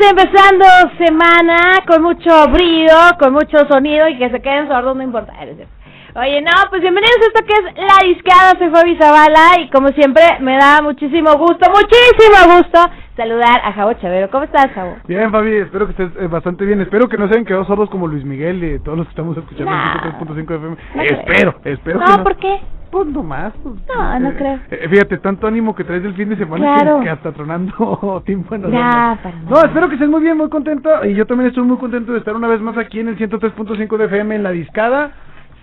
Empezando semana con mucho brillo, con mucho sonido y que se queden sordos no importa. Oye, no, pues bienvenidos a esto que es La Discada, soy Fabi Zavala y como siempre me da muchísimo gusto, muchísimo gusto saludar a Javo Chavero. ¿Cómo estás, Javo? Bien, Fabi, espero que estés eh, bastante bien. Espero que no se hayan quedado sordos como Luis Miguel y todos los que estamos escuchando en 103.5 FM. No creo. espero, espero no, que no. ¿por qué? Pues nomás. pues, No, no eh, creo. eh, fíjate, tanto ánimo que traes del fin de semana Claro. que, que hasta tronando para No, nada. espero que estés muy bien, muy contento. Y yo también estoy muy contento de estar una vez más aquí en el 103.5 de FM en la discada.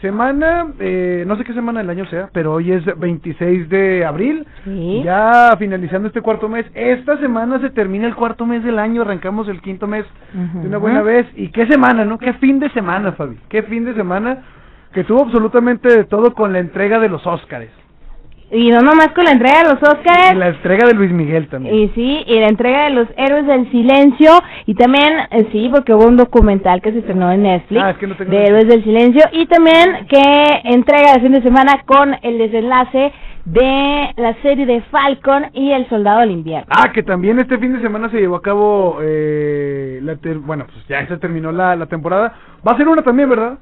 Semana, eh, no sé qué semana del año sea, pero hoy es 26 de abril. Sí. Ya finalizando este cuarto mes. Esta semana se termina el cuarto mes del año, arrancamos el quinto mes de una buena vez. ¿Y qué semana, no? ¿Qué fin de semana, Fabi? ¿Qué fin de semana? Que tuvo absolutamente de todo con la entrega de los Óscares. Y no nomás con la entrega de los Y Óscares. la entrega de Luis Miguel también. Y sí, y la entrega de los héroes del silencio. Y también, eh, sí, porque hubo un documental que se estrenó en Netflix Ah, es que no tengo de héroes del silencio. Y también que entrega de fin de semana con el desenlace de la serie de Falcon y el Soldado del Invierno. Ah, que también este fin de semana se llevó a cabo, eh, la ter- bueno, pues ya se terminó la, la temporada. Va a ser una también, ¿verdad?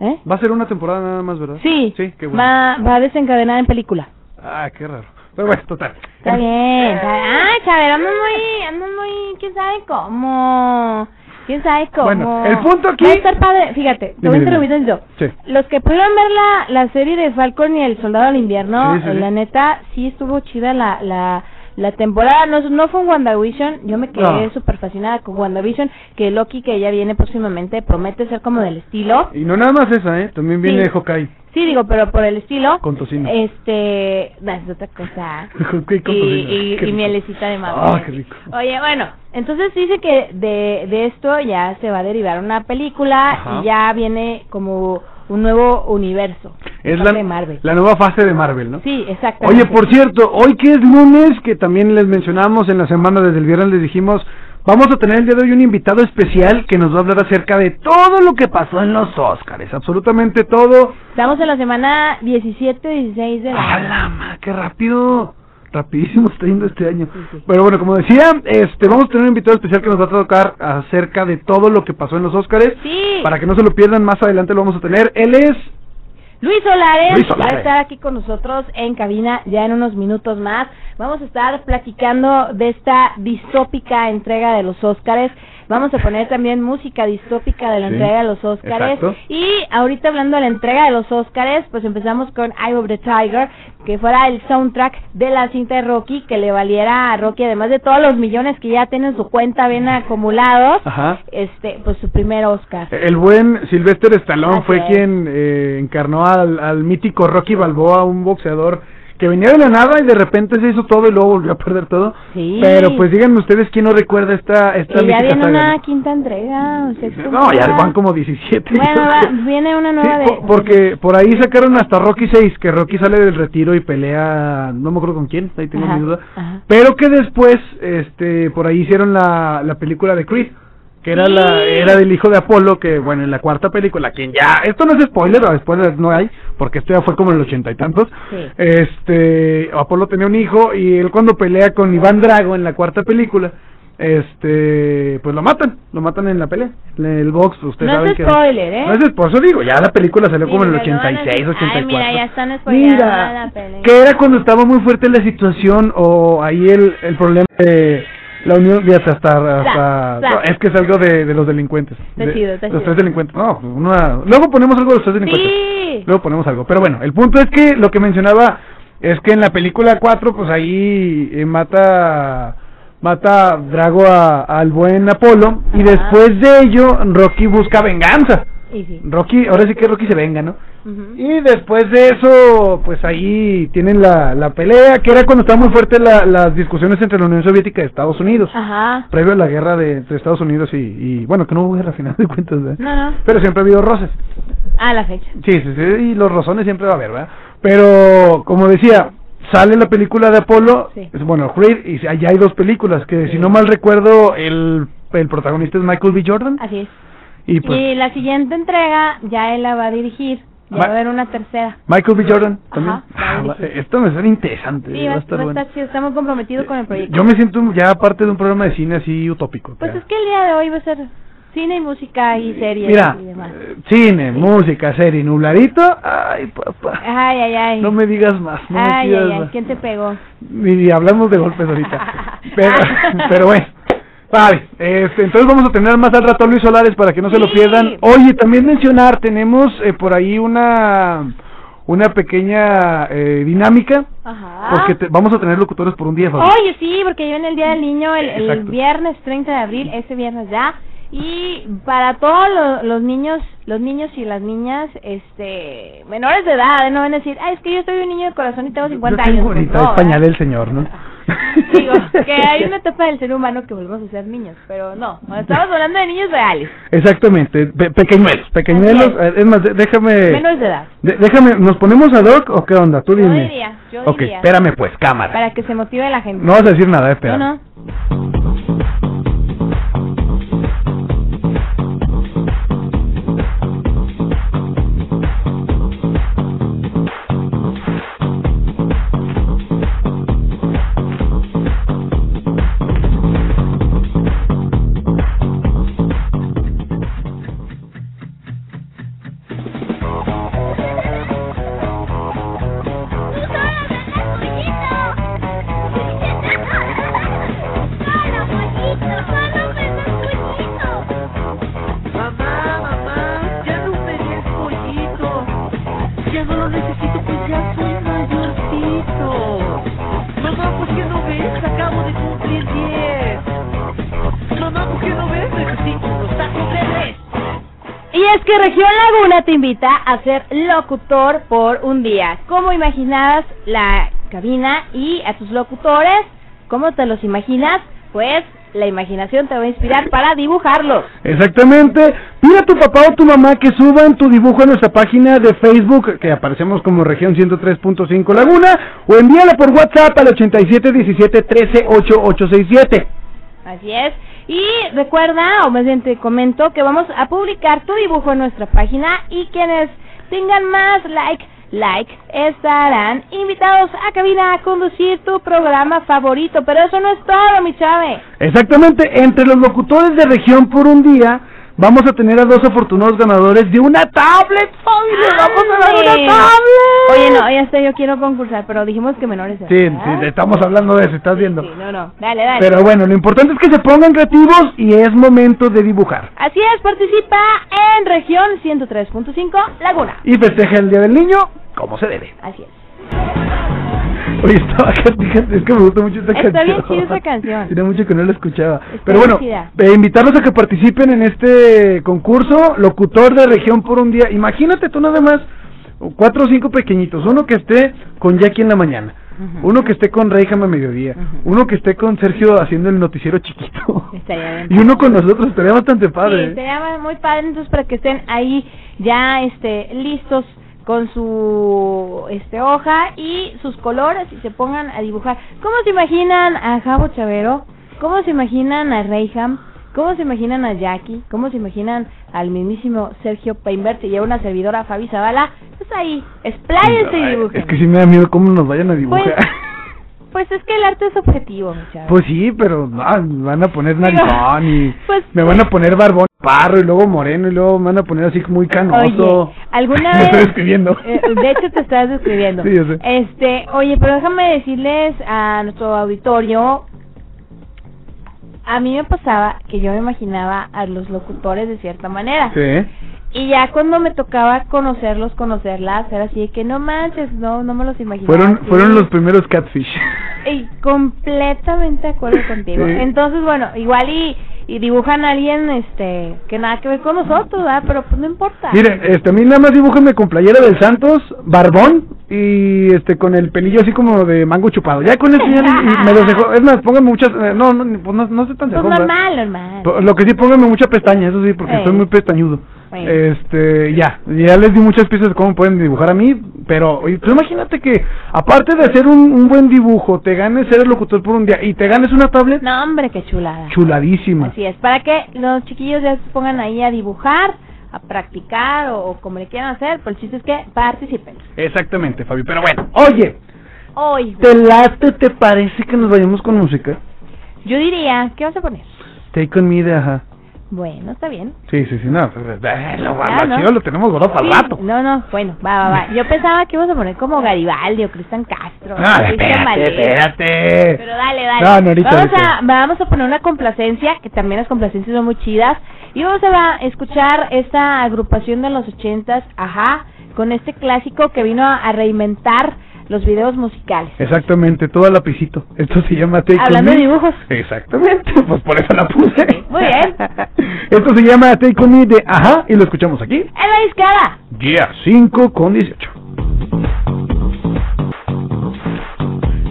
¿Eh? Va a ser una temporada nada más, ¿verdad? Sí, Sí, qué bueno. va, va a desencadenar en película. Ah, qué raro. Pero bueno, total. Está bien. está- Ay, Chavero, andan muy, andan muy, quién sabe cómo. ¿Quién sabe cómo? Bueno, el punto aquí- Va a estar padre, fíjate, te voy a yo. Sí. Los que pudieron ver la, la serie de Falcon y el Soldado del Invierno, sí. la neta, sí estuvo chida la, la, la temporada. No, no fue un WandaVision, yo me quedé No. súper fascinada con WandaVision, que Loki, que ya viene próximamente, promete ser como del estilo. Y no nada más esa, ¿eh? También viene Sí. Hawkeye Sí, digo, pero por el estilo. con tocino. Este, no, es otra cosa. Y, y, y mielecita de maple. Ah, qué rico. Oye, bueno, entonces dice que de, de esto ya se va a derivar una película Ajá. y ya viene como un nuevo universo. Es la, de Marvel. la nueva fase de Marvel, ¿no? Sí, exactamente. Oye, por cierto, hoy que es lunes, que también les mencionamos en la semana desde el viernes, les dijimos, vamos a tener el día de hoy un invitado especial que nos va a hablar acerca de todo lo que pasó en los Óscares, absolutamente todo. Estamos en la semana 17-16 de la... ¡A la ma! ¡Qué rápido! Rapidísimo está yendo este año. Pero bueno, como decía, este, vamos a tener un invitado especial que nos va a tocar acerca de todo lo que pasó en los Óscares. Sí. Para que no se lo pierdan, más adelante lo vamos a tener. Él es... Luis Solares, Luis Solares. va a estar aquí con nosotros en cabina ya en unos minutos más. Vamos a estar platicando de esta distópica entrega de los Óscares. Vamos a poner también música distópica de la Sí, entrega de los Óscares. Y ahorita hablando de la entrega de los Óscares, pues empezamos con Eye of the Tiger, que fuera el soundtrack de la cinta de Rocky, que le valiera a Rocky, además de todos los millones que ya tiene en su cuenta bien acumulados, Ajá. este, pues su primer Oscar. El buen Sylvester Stallone Así fue es. quien eh, encarnó al, al mítico Rocky Balboa, un boxeador que venía de la nada y de repente se hizo todo y luego volvió a perder todo. Sí. Pero pues díganme ustedes quién no recuerda esta esta Y ya viene saga, una quinta entrega, o sexta No, ya van como 17. Bueno, va- viene una Sí, nueva de... po- porque por ahí sacaron hasta Rocky 6, que Rocky sale del retiro y pelea, no me acuerdo con quién, ahí tengo Ajá, mi duda. ajá. Pero que después, este, por ahí hicieron la, la película de Creed, que era la era del hijo de Apolo, que bueno, en la cuarta película, quien ya, esto no es spoiler, o spoiler no hay, porque esto ya fue como en el ochenta y tantos. Sí. Este, Apolo tenía un hijo y él cuando pelea con Iván Drago en la cuarta película, este, pues lo matan, lo matan en la pelea, en el box, ustedes No es saben que spoiler, ¿eh? No es eso digo, ya la película salió Sí, como en el me lo van a 86, decir. 84. Ay, mira, ya están Mira, la pelea. que era cuando estaba muy fuerte la situación o ahí el, el problema de la unión, fíjate, hasta, hasta no, es que es algo de, de los delincuentes. Está de- chido, está Los chido. tres delincuentes, no, una- luego ponemos algo de los tres delincuentes. Sí. Luego ponemos algo. Pero bueno, el punto es que lo que mencionaba es que en la película 4, pues ahí eh, mata mata Drago a- al buen Apolo y después de ello Rocky busca venganza. Y sí. Rocky, ahora sí que Rocky se venga, ¿no? Y después de eso, pues ahí tienen la, la pelea, que era cuando estaban muy fuertes la- las discusiones entre la Unión Soviética y Estados Unidos, Ajá. previo a la guerra de, entre Estados Unidos y, y, bueno, que no hubo guerra a final de cuentas, ¿verdad? No, no. Pero siempre ha habido roces. A la fecha. Sí, sí, sí, y los rozones siempre va a haber, ¿verdad? Pero, como decía, sale la película de Apolo, Sí. es, bueno, Creed, y allá hay dos películas, que Sí. si no mal recuerdo, el, el protagonista es Michael B. Jordan, Así es. Y pues Y la siguiente entrega ya él la va a dirigir. Ya Ma- va a haber una tercera. Michael B. Jordan también. Ajá, Ah, esto me suena interesante, Sí, va a estar bueno. Está muy comprometido con el proyecto. Yo me siento ya parte de un programa de cine así utópico. Pues creo. es que el día de hoy va a ser... Cine y música y series Mira, y demás. eh, cine, música, serie, nubladito. Ay, papá. Ay, ay, ay. No me digas más. No me ay, pidas ay, ay, más. ¿quién te pegó? Ni hablamos de golpes ahorita. Pero, pero bueno. Vale, este, entonces vamos a tener más al rato a Luis Solares para que no se lo pierdan. Oye, también mencionar, tenemos eh, por ahí una una pequeña eh, dinámica, Ajá. porque te- vamos a tener locutores por un día, Fabi. Oye, sí, porque yo en el Día del Niño, el, viernes 30 de abril, ese viernes ya, y para todos lo- los niños, los niños y las niñas, este, menores de edad, no van a decir, ah, es que yo soy un niño de corazón y tengo 50 Yo tengo años. Pues no, es pañal ¿verdad? el señor, ¿no? Digo, que hay una etapa del ser humano que volvemos a ser niños, pero no, estamos hablando de niños reales, Exactamente, pe- pequeñuelos, pequeñuelos. Eh, Es más, déjame... menores de edad. de- déjame, ¿nos ponemos a Doc o qué onda? Tú Yo dime. diría, yo ok, diría. espérame pues, cámara. Para que se motive la gente. No vas a decir nada, eh, espera. no, no. Te invita a ser locutor por un día. ¿Cómo imaginabas la cabina y a tus locutores? ¿Cómo te los imaginas? Pues la imaginación te va a inspirar para dibujarlos. Exactamente. Pide a tu papá o tu mamá que suban tu dibujo a nuestra página de Facebook, que aparecemos como región 103.5 Laguna, o envíala por WhatsApp al 8717138867. Así es. Y recuerda, o más bien te comento, que vamos a publicar tu dibujo en nuestra página y quienes tengan más like, like, estarán invitados a cabina a conducir tu programa favorito. Pero eso no es todo, mi chave. Exactamente, entre los locutores de región por un día, vamos a tener a dos afortunados ganadores de una tablet, Fabi, le vamos a dar una tablet. Oye, no, ya sé, yo quiero concursar, pero dijimos que menores Sí, edad. sí, estamos hablando de eso, estás viendo. Sí, no, no, dale, dale. Pero bueno, lo importante es que se pongan creativos y es momento de dibujar. Así es, participa en región 103.5 Laguna. Y festeja el Día del Niño como se debe. Así es. Oye, estaba fíjate, es que me gusta mucho esta Está canción. bien chida esa canción. Tiene mucho que no la escuchaba. Está Pero bueno, eh, invitarlos a que participen en este concurso, locutor de región por un día. Imagínate tú nada más, cuatro o cinco pequeñitos, uno que esté con Jackie en la mañana. Uno que esté con Reyham a mediodía, Ujú. uno que esté con Sergio haciendo el noticiero chiquito, Estaría y uno con nosotros, estaría bastante padre. Sí, sería muy padre entonces para que estén ahí ya este listos con su este hoja y sus colores y se pongan a dibujar. ¿Cómo se imaginan a Javo Chavero? ¿Cómo se imaginan a Reyham? ¿Cómo se imaginan a Jackie? ¿Cómo se imaginan al mismísimo Sergio Peinbert y a una servidora Fabi Zavala? Pues ahí, expláyense y dibujen. Es que sí me da miedo cómo nos vayan a dibujar. Pues, pues es que el arte es objetivo, mi chavo. Pues sí, pero ah, me van a poner narizón y Pues- me van a poner barbón parro y luego moreno y luego me van a poner así muy canoso. Oye, ¿alguna Me vez? estoy escribiendo. Eh, de hecho, te estás describiendo. Sí, yo sé. Este, oye, pero déjame decirles a nuestro auditorio. A mí me pasaba que yo me imaginaba a los locutores de cierta manera. Sí. Y ya cuando me tocaba conocerlos, conocerlas, era así de que no manches, no, no me los imaginaba. Fueron así. fueron los primeros catfish. Y completamente de acuerdo contigo. Sí. Entonces, bueno, igual y, y dibujan a alguien este que nada que ver con nosotros, ¿verdad? Pero pues no importa. Miren, este, a mí nada más dibújenme con playera del Santos, barbón y este con el pelillo así como de mango chupado. Ya con eso ya me los dejo. Es más, pónganme muchas eh, no, no, pues no, no sé tan Pues cejón, ¿verdad? normal, normal. Po- Lo que sí, pónganme mucha pestaña, eso sí, porque Ey. soy muy pestañudo. Este, ya, ya les di muchas pistas de cómo pueden dibujar a mí, pero tú imagínate que, aparte de hacer un, un buen dibujo, te ganes ser el locutor por un día y te ganes una tablet No, hombre, qué chulada. chuladísima. Así es, para que los chiquillos ya se pongan ahí a dibujar, a practicar o, o como le quieran hacer, pero el chiste es que participen. Exactamente, Fabi, pero bueno. Oye, Hoy, ¿te late, te parece que nos vayamos con música? yo diría, ¿qué vas a poner? Take on me de ajá. Bueno, está bien. Sí, sí, sí, no. pues, eh, lo, Ya, lo ¿no? chido lo tenemos guardado para el Sí, rato. No, no, bueno, va, va, va. Yo pensaba que ibas a poner como Garibaldi o Cristian Castro. Ah, o Cristian espérate, espérate. Pero dale, dale. No, no, ahorita, vamos, ahorita. A, vamos a poner una complacencia, que también las complacencias son muy chidas. Y vamos a escuchar esta agrupación de los ochentas, ajá, con este clásico que vino a, a reinventar los videos musicales. Exactamente, todo a lapicito. Esto se llama Take On Hablando Me. de dibujos. Exactamente, pues por eso la puse. Muy bien. Esto se llama Take On Me de Ajá y lo escuchamos aquí. ¡En la discada! Yeah, 5 con 18.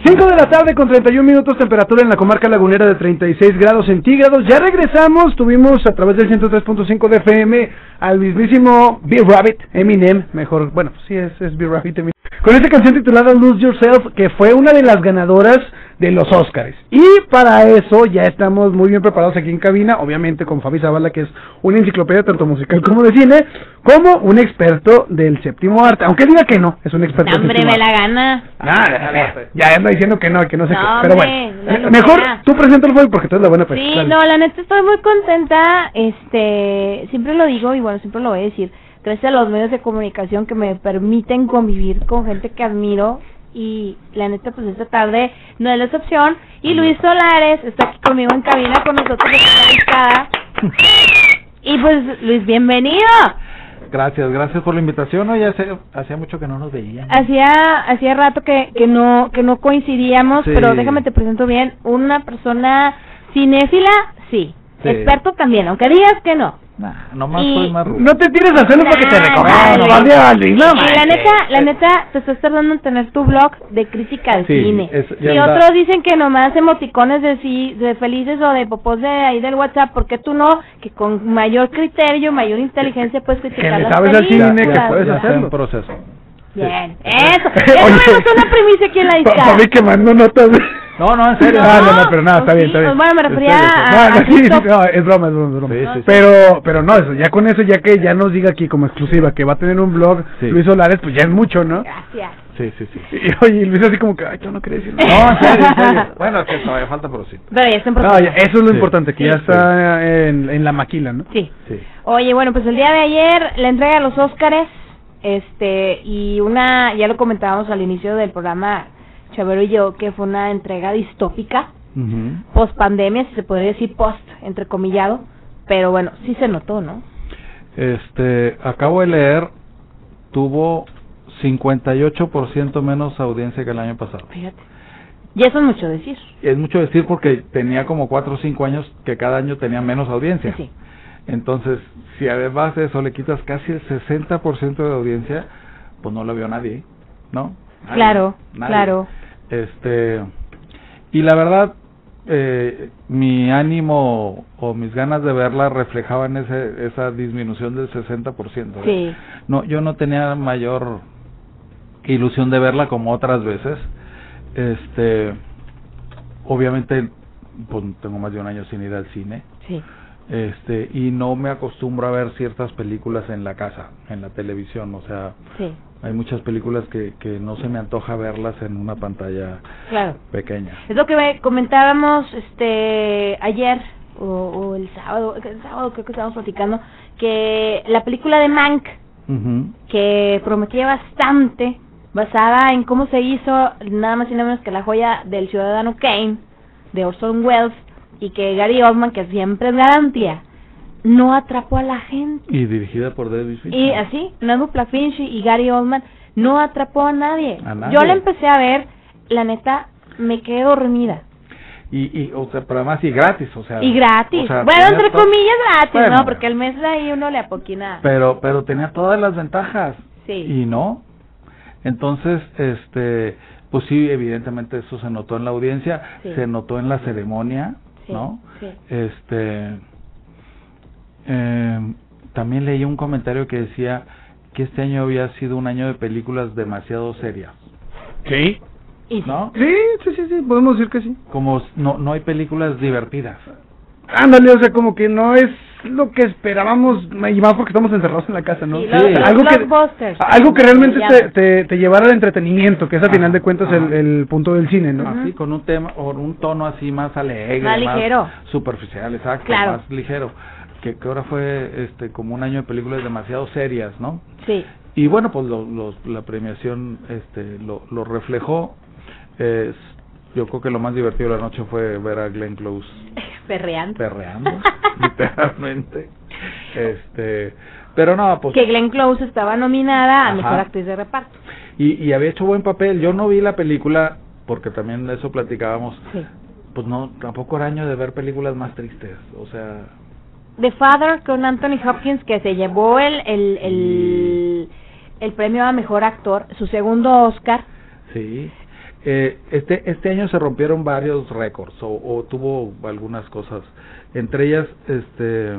5 de la tarde con 31 minutos, temperatura en la comarca lagunera de 36 grados centígrados. Ya regresamos, tuvimos a través del 103.5 de FM al mismísimo B-Rabbit, Eminem, mejor, bueno, sí es, es B-Rabbit. Con esta canción titulada Lose Yourself, que fue una de las ganadoras de los Oscars. Y para eso ya estamos muy bien preparados aquí en cabina, obviamente con Fabi Zavala, que es una enciclopedia tanto musical como de cine, como un experto del séptimo arte. Aunque diga que no, es un experto del ¡Hombre, séptimo me arte. la gana! Ah, a ver, ya anda diciendo que no, que no sé No, qué. Pero hombre, bueno, mejor tú preséntalo Fabi, porque tú eres la buena pues. Sí, no, la neta estoy muy contenta, este, siempre lo digo y bueno, siempre lo voy a decir, gracias a los medios de comunicación que me permiten convivir con gente que admiro y la neta pues esta tarde no es la excepción y Luis Solares está aquí conmigo en cabina con nosotros y pues Luis, bienvenido. Gracias, gracias por la invitación. Oye, hace, hacía mucho que no nos veíamos. Hacía hacía rato que, que no que no coincidíamos, Sí. pero déjame te presento bien, una persona cinéfila, sí, Sí. experto también, aunque digas que no. Nah, nomás Y- soy más rudo. No te tires al suelo para que te Nah, recojan. No, no y la neta, la neta, te estás tardando en tener tu blog de crítica al Sí, cine. es- y otros dicen que nomás emoticones de sí, de felices o de popos de ahí del WhatsApp, ¿por qué tú no? Que con mayor criterio, mayor inteligencia puedes criticar le las sabes al cine, que puedes hacerlo. en proceso. Bien, eso. Oye. Eso es una primicia aquí en la Pa- discada. Fabi quemando notas. No, no, en serio. Ah, no, no, pero nada, está bien, sí, está bien. Bueno, me refería a, No, a no, sí, sí, no, es broma, es broma, es broma. Sí, sí, sí. Pero, pero no, eso, ya con eso, ya que ya nos diga aquí como exclusiva que va a tener un blog Sí. Luis Solares, pues ya es mucho, ¿no? Gracias. Sí, sí, sí. Y oye, Luis así como que, ay, yo no quería decir No, nada. en serio, en serio. Bueno, es que todavía falta, pero sí. Pero ya está en No, proceso. ya, eso es lo Sí. importante, que Sí, ya sí. está en, en la maquila, ¿no? Sí. Sí. Oye, bueno, pues el día de ayer la entrega de los Óscares, este, y una, ya lo comentábamos al inicio del programa, Chavero y yo, que fue una entrega distópica, Ujú. post pandemia, si se podría decir post, entrecomillado, pero bueno, sí se notó, ¿no? Este, acabo de leer, tuvo 58% menos audiencia que el año pasado. Fíjate. Y eso es mucho decir. Es mucho decir porque tenía como 4 o 5 años que cada año tenía menos audiencia. Sí. Entonces, si además de eso le quitas casi el 60% de audiencia, pues no lo vio nadie, ¿no? Nadie, Claro, nadie. claro. Este, y la verdad, eh, mi ánimo o mis ganas de verla reflejaban ese, esa disminución del 60%. ¿eh? Sí. No, yo no tenía mayor ilusión de verla como otras veces. Este, obviamente, pues tengo más de un año sin ir al cine. Sí. Este, y no me acostumbro a ver ciertas películas en la casa, en la televisión, o sea, Sí. hay muchas películas que, que no se me antoja verlas en una pantalla Claro. pequeña. Es lo que comentábamos este ayer o, o el sábado, el sábado creo que estábamos platicando que la película de Mank que prometía bastante basada en cómo se hizo nada más y nada menos que la joya del ciudadano Kane de Orson Welles y que Gary Oldman que siempre es garantía no atrapó a la gente Y dirigida por David Fincher. y así dupla Finch y Gary Oldman no atrapó a nadie. A nadie. yo la empecé a ver la neta me quedé dormida Y, y, o sea, pero además y gratis, o sea. y gratis o sea, bueno entre comillas gratis Bueno. no porque el mes de ahí uno le apoquina Pero, pero tenía todas las ventajas. sí Y no. Entonces, este, pues sí, evidentemente eso se notó en la audiencia, Sí. se notó en la ceremonia, Sí, ¿no? sí. Este, eh, también leí un comentario que decía que este año había sido un año de películas demasiado serias, Sí. ¿no? Sí, sí, sí, sí, podemos decir que sí. Como no, no hay películas divertidas. Ándale, o sea, como que no es lo que esperábamos, y más porque estamos encerrados en la casa, ¿no? Sí, algo que algo que realmente te, te, te llevara al entretenimiento, que es a Ajá, final de cuentas el, el punto del cine, ¿no? Así, con un tema, o un tono así más alegre, Más ligero. superficial, exacto, Claro. más ligero. que, que ahora fue este como un año de películas demasiado serias, ¿no? Sí. Y bueno, pues lo, lo- la premiación este, lo, lo reflejó. Es, yo creo que lo más divertido de la noche fue ver a Glenn Close Perreando. perreando, literalmente. Este, pero no, pues que Glenn Close estaba nominada a Ajá. Mejor Actriz de Reparto. y, y había hecho buen papel. Yo no vi la película porque también de eso platicábamos. Sí. Pues no, tampoco era año de ver películas más tristes. O sea, The Father con Anthony Hopkins que se llevó el, el, el, el premio a Mejor Actor, su segundo Oscar. Sí. Eh, este este año se rompieron varios récords o, o tuvo algunas cosas. Entre ellas, este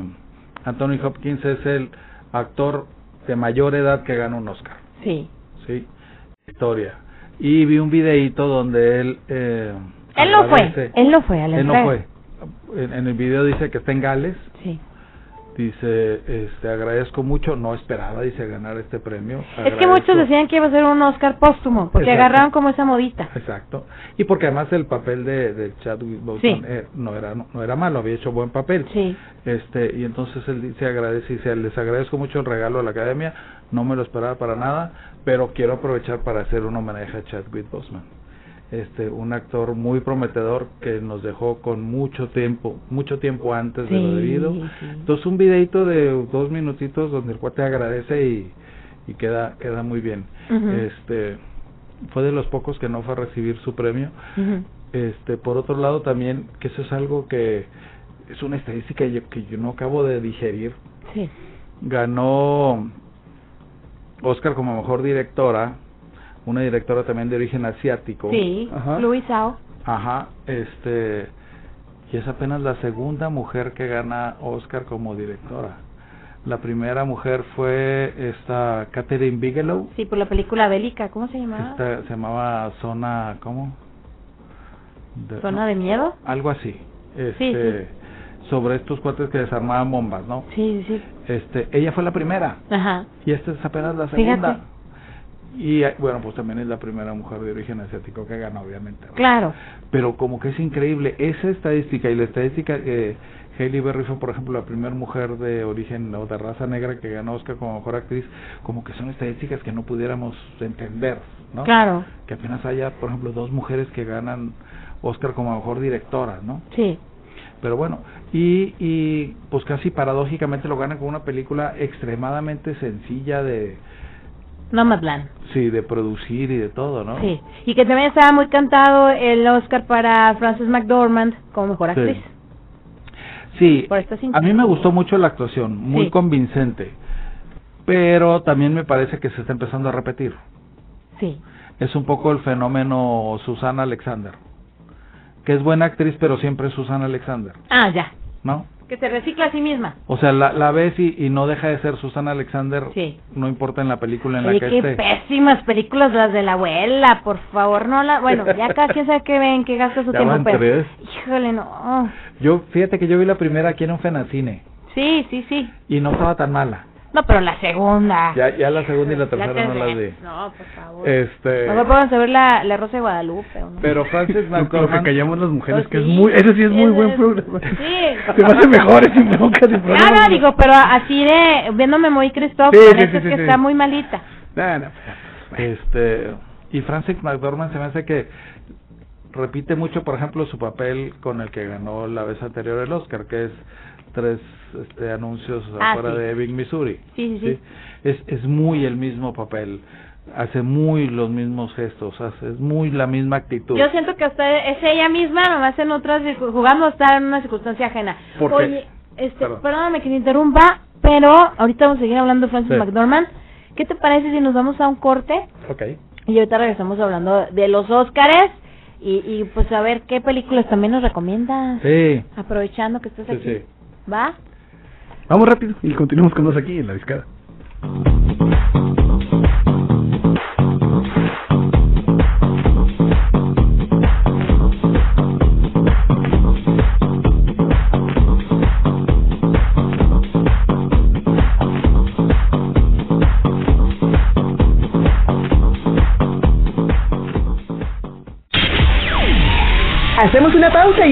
Anthony Hopkins es el actor de mayor edad que gana un Oscar. Sí. Sí. Historia. Y vi un videíto donde él eh, Él no fue, él no fue a la Él no fue. En, en el video dice que está en Gales. Dice, este, agradezco mucho, no esperaba, dice, ganar este premio. Es que muchos decían que iba a ser un Oscar póstumo, porque Exacto. agarraron como esa modita. Exacto. Y porque además el papel de, de Chadwick Boseman Sí. eh, no era no, no era malo, había hecho buen papel. Sí. Este, y entonces él dice, agradece, dice, les agradezco mucho el regalo a la academia, no me lo esperaba para nada, pero quiero aprovechar para hacer un homenaje a Chadwick Boseman. Este, un actor muy prometedor que nos dejó con mucho tiempo, mucho tiempo antes de lo debido. sí. Entonces un videito de dos minutitos donde el cuate agradece y, y queda, queda muy bien. Este, fue de los pocos que no fue a recibir su premio. Este, por otro lado también, que eso es algo que es una estadística yo- que yo no acabo de digerir. Sí. Ganó Oscar como mejor directora, una directora también de origen asiático. Sí. Ajá. Ajá, este, y es apenas la segunda mujer que gana Oscar como directora. La primera mujer fue esta Catherine Bigelow. Sí, por la película bélica, ¿cómo se llamaba? Esta se llamaba Zona, ¿cómo? De- ¿Zona de miedo? algo así. Este, sobre estos cuates que desarmaban bombas, ¿no? Sí, sí. Este, ella fue la primera Ajá. y esta es apenas la Fíjate. Y eh, bueno, pues también es la primera mujer de origen asiático que gana, obviamente. Claro. Pero como que es increíble esa estadística y la estadística que Hailey Berry fue, por ejemplo, la primera mujer de origen o de raza negra que ganó Oscar como mejor actriz, como que son estadísticas que no pudiéramos entender, ¿no? Claro. Que apenas haya, por ejemplo, dos mujeres que ganan Oscar como mejor directora, ¿no? Sí. Pero bueno, y, y pues casi paradójicamente lo ganan con una película extremadamente sencilla de, Nomadland. sí, de producir y de todo, ¿no? Sí. Y que también estaba muy cantado el Oscar para Frances McDormand como mejor actriz. Sí, Por a mí me gustó mucho la actuación, muy Sí. convincente, pero también me parece que se está empezando a repetir. Sí. Es un poco el fenómeno Susana Alexander, que es buena actriz, pero siempre es Susana Alexander, Ah, ya. ¿no? Que se recicla a sí misma. O sea, la, la ves y, y no deja de ser Susana Alexander, Sí. no importa en la película en Oye, la que qué esté. pésimas películas las de la abuela, por favor, no la... Bueno, ya cada quien sabe qué ven, qué gasta su Ya tiempo, van pero... tres. Híjole, no. Yo, fíjate que yo vi la primera aquí en un Fenacine Sí, sí, sí. y no estaba tan mala. No, pero la segunda. Ya, ya la segunda y la tercera no tercera. las vi. No, por favor. Este, No me pueden saber la, la Rosa de Guadalupe, ¿o no? pero Francis Lo, lo que McDormand callamos las mujeres, que es muy, ese sí es muy Ese buen programa. Sí. Se me hace mejores sin bronca, sin problema. Claro, digo, pero así de viéndome muy Cristóbal, Sí, sí, es que sí. está muy malita. No, no, Este, y Francis McDormand se me hace que repite mucho, por ejemplo, su papel con el que ganó la vez anterior el Oscar, que es tres este, anuncios Ah, afuera sí. de Ebbing, Missouri. Sí, sí, sí. Es, es muy el mismo papel, hace muy los mismos gestos, hace, es muy la misma actitud. Yo siento que usted es ella misma, nomás en otras, jugando está en una circunstancia ajena. ¿Por qué? Oye, este, Perdón. perdóname que te interrumpa, pero ahorita vamos a seguir hablando de Francis Sí. McDormand. ¿Qué te parece si nos vamos a un corte? Ok. Y ahorita regresamos hablando de los Óscares y, y pues a ver qué películas también nos recomiendas. Sí, Aprovechando que estás sí, aquí. sí. ¿Va? Vamos rápido y continuamos con dos aquí en la discada.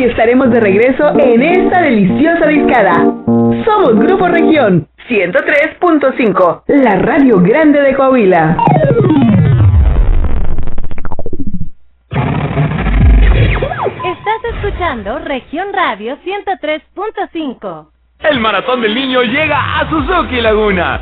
Y estaremos de regreso en esta deliciosa discada. Somos Grupo Región 103.5, la radio grande de Coahuila. Estás escuchando Región Radio 103.5. El maratón del niño llega a Suzuki Laguna.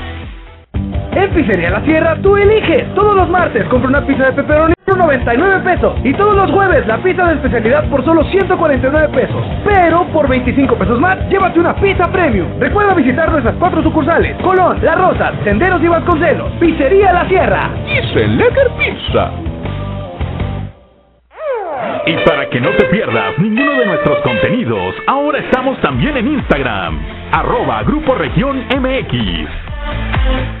En Pizzería La Sierra tú eliges. Todos los martes compra una pizza de pepperoni por 99 pesos. Y todos los jueves la pizza de especialidad por solo 149 pesos. Pero por 25 pesos más, llévate una pizza premium. Recuerda visitar nuestras cuatro sucursales. Colón, La Rosa, Senderos y Vasconcelos. Pizzería La Sierra. Y Lecker Pizza. Y para que no te pierdas ninguno de nuestros contenidos, ahora estamos también en Instagram, arroba Grupo Región MX.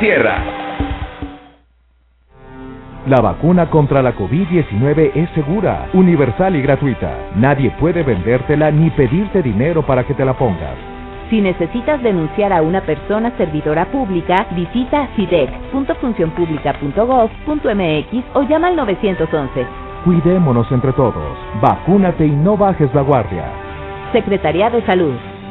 tierra. La vacuna contra la COVID-19 es segura, universal y gratuita. Nadie puede vendértela ni pedirte dinero para que te la pongas. Si necesitas denunciar a una persona servidora pública, visita cidec.funcionpublica.gov.mx o llama al 911. Cuidémonos entre todos. Vacúnate y no bajes la guardia. Secretaría de Salud.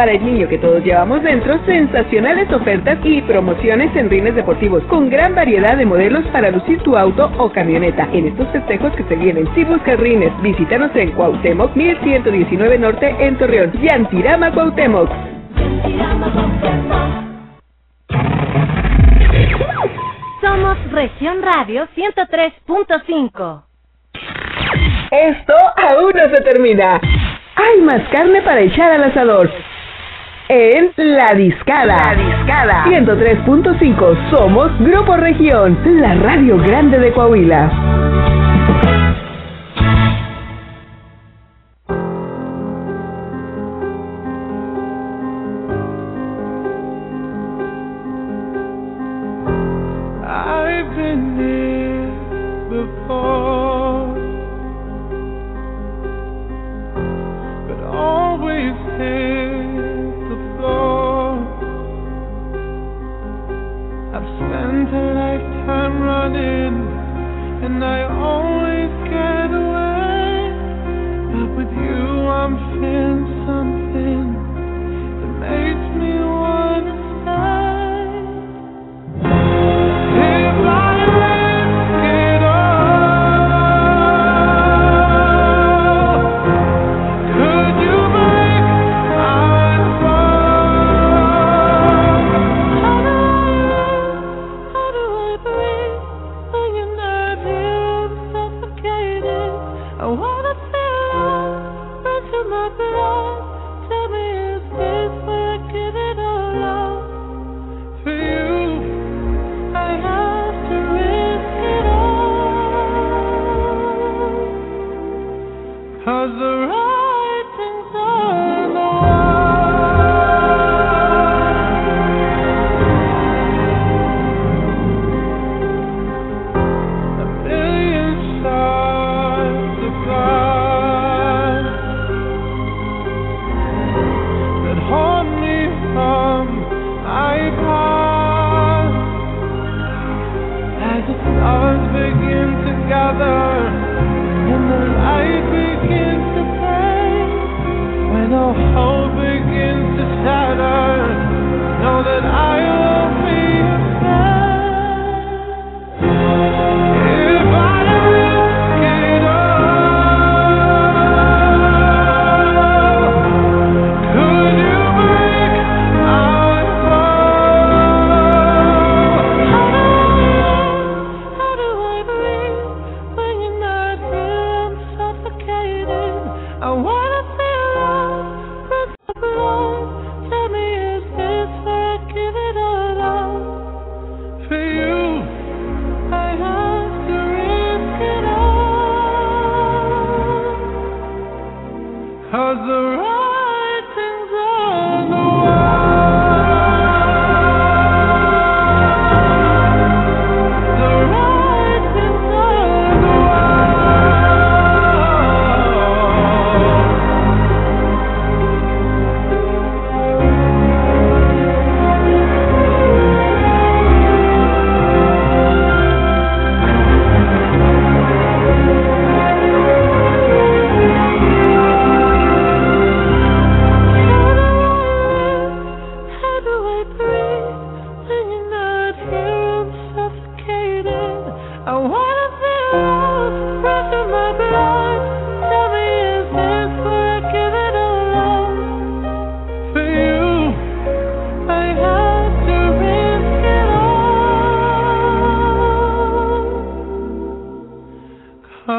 Para el niño que todos llevamos dentro, sensacionales ofertas y promociones en rines deportivos con gran variedad de modelos para lucir tu auto o camioneta en estos festejos que se vienen. Si buscas rines, visítanos en Cuauhtémoc 1119 Norte en Torreón. Yantirama Cuauhtémoc. Somos Región Radio 103.5. Esto aún no se termina. Hay más carne para echar al asador en La Discada. La Discada. 103.5. Somos Grupo Región, la radio grande de Coahuila.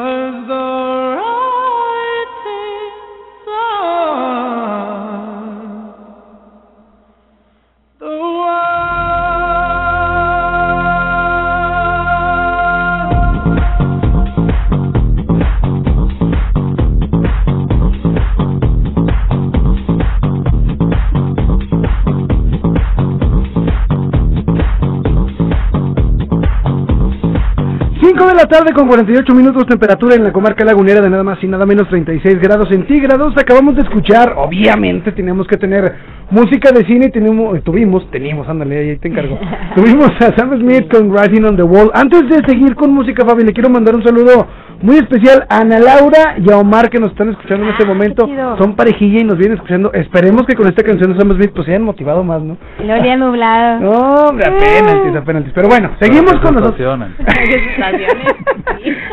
The tarde con 48 minutos temperatura en la comarca lagunera de nada más y nada menos 36 grados centígrados. Acabamos de escuchar, obviamente teníamos que tener música de cine y tenemos, eh, tuvimos, tenemos, ándale, ahí te encargo. tuvimos a Sam Smith con Writing on the Wall. Antes de seguir con música, Fabi, le quiero mandar un saludo muy especial a Ana Laura y a Omar que nos están escuchando en este momento. chido. Son parejilla y nos vienen escuchando. Esperemos que con esta canción de Sam Smith pues se hayan motivado más, ¿no? Luego ya nublado. No, hombre, apenas, apenas. Pero bueno, seguimos con nosotros.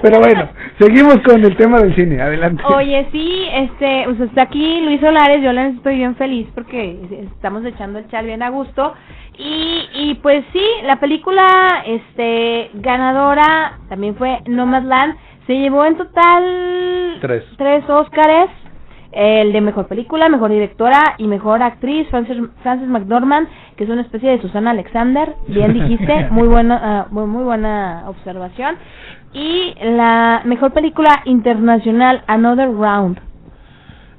Pero bueno, seguimos con el tema del cine. Adelante. Oye, sí, este, pues está aquí Luis Solares, yo la neta estoy bien feliz porque estamos echando el chal bien a gusto. Y, y pues sí, la película este ganadora también fue Nomadland, se llevó en total Tres. tres Óscares, el de mejor película, mejor directora y mejor actriz, Frances, Frances McDormand, que es una especie de Susana Alexander, bien dijiste, muy buena, ah, muy, muy buena observación. Y la mejor película internacional, Another Round.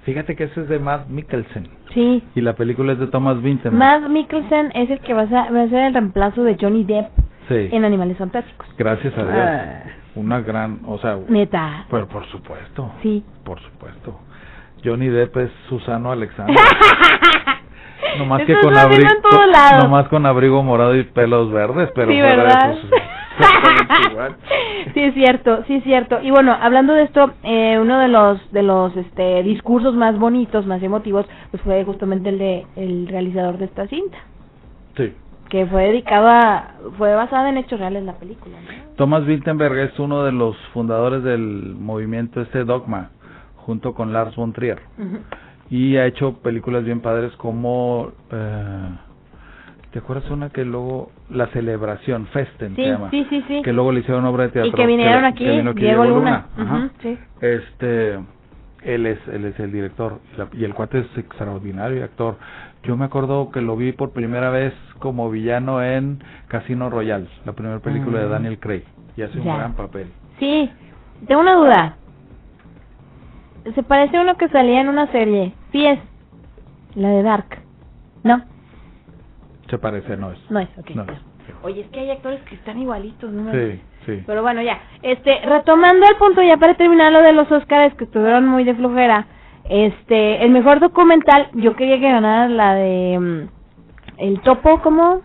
Fíjate que ese es de Matt Mikkelsen. Sí, Y la película es de Thomas Vinterman. Matt Mikkelsen es el que va a, ser, va a ser el reemplazo de Johnny Depp Sí. en Animales Fantásticos. Gracias a Dios. Ah. Una gran, o sea, Neta. pero por supuesto. Sí. Por supuesto. Johnny Depp es Susano Alexander. no más que con abrigo, en todos lados. no más con abrigo morado y pelos verdes, pero Sí, ¿verdad? sí es cierto, sí es cierto. Y bueno, hablando de esto, eh, uno de los de los este discursos más bonitos, más emotivos, pues fue justamente el de el realizador de esta cinta, Sí. Que fue dedicado a fue basada en hechos reales la película, ¿no? Thomas Wiltenberg es uno de los fundadores del movimiento este Dogma, junto con Lars von Trier. Y ha hecho películas bien padres como... Eh, ¿Te acuerdas una que luego... La celebración, Festen Sí, se llama. sí, sí, sí. Que luego le hicieron obra de teatro. Y que vinieron aquí, que vino aquí Diego Luna. Ajá. Ujú, sí. Este... Él es, él es el director y la- y el cuate es extraordinario actor. Yo me acuerdo que lo vi por primera vez como villano en Casino Royale, la primera película de Mm. Daniel Craig, y hace un Ya. gran papel. Sí, tengo una duda. Se parece a uno que salía en una serie. Sí es. La de Dark. No, Se parece, no es. no es, ok. No es. Oye, es que hay actores que están igualitos, ¿no? Sí, sí. Pero bueno, ya. Este, retomando el punto ya para terminar lo de los Oscars que estuvieron muy de flojera. Este, el mejor documental, yo quería que ganara la de mm, El Topo, ¿cómo?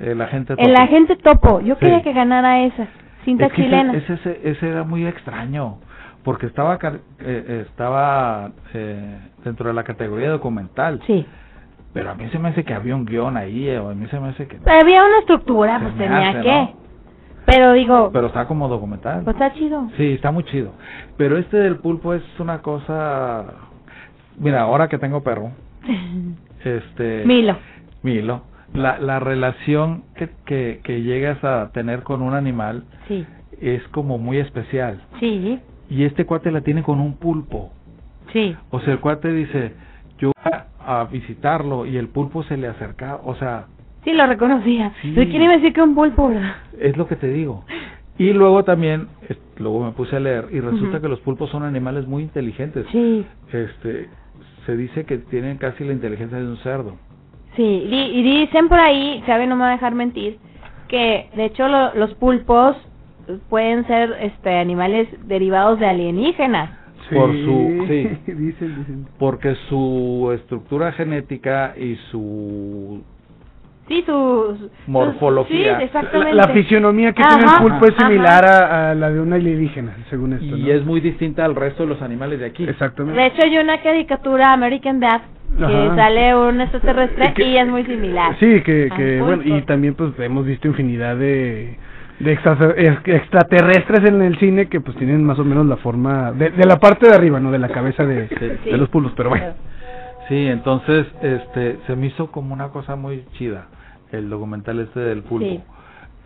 El agente El Topo. agente Topo. Yo Sí. quería que ganara esa cinta Es que chilena. Ese, ese, ese era muy extraño, porque estaba eh, estaba eh, dentro de la categoría documental. Sí. Pero a mí se me hace que había un guion ahí, eh, o a mí se me hace que... Había una estructura, Se pues tenía hace, que. ¿no? Pero digo, Pero está como documental. pues está chido. Sí, está muy chido. Pero este del pulpo es una cosa... Mira, ahora que tengo perro, este... Milo. Milo. La, la relación que, que, que llegas a tener con un animal Sí, es como muy especial. sí, Y este cuate la tiene con un pulpo. sí. O sea, el cuate dice, yo voy a visitarlo y el pulpo se le acerca. O sea, Sí, lo reconocía. Sí. ¿quién iba a decir que un pulpo? verdad? Es lo que te digo. Y luego también, luego me puse a leer y resulta que los pulpos son animales muy inteligentes. Sí, Este, se dice que tienen casi la inteligencia de un cerdo. sí. Y dicen por ahí, sabe, no me va a dejar mentir, que de hecho lo- los pulpos pueden ser este animales derivados de alienígenas. Por su- sí. dicen, dicen. Porque su estructura genética y su Sí, su... su- Morfología. Sí, exactamente. La, la fisionomía que tiene Ajá, el pulpo es similar a, a la de una alienígena, según esto. y ¿no? es muy distinta al resto de los animales de aquí. Exactamente. De hecho hay una caricatura American Dad que Ajá. sale un extraterrestre Que- y es muy similar. Sí, que, que bueno, y también pues hemos visto infinidad de, de extra- ex- extraterrestres en el cine que pues tienen más o menos la forma de, de la parte de arriba, no de la cabeza de, Sí. de los pulpos, pero bueno. Sí, entonces este se me hizo como una cosa muy chida el documental este del pulpo. Sí.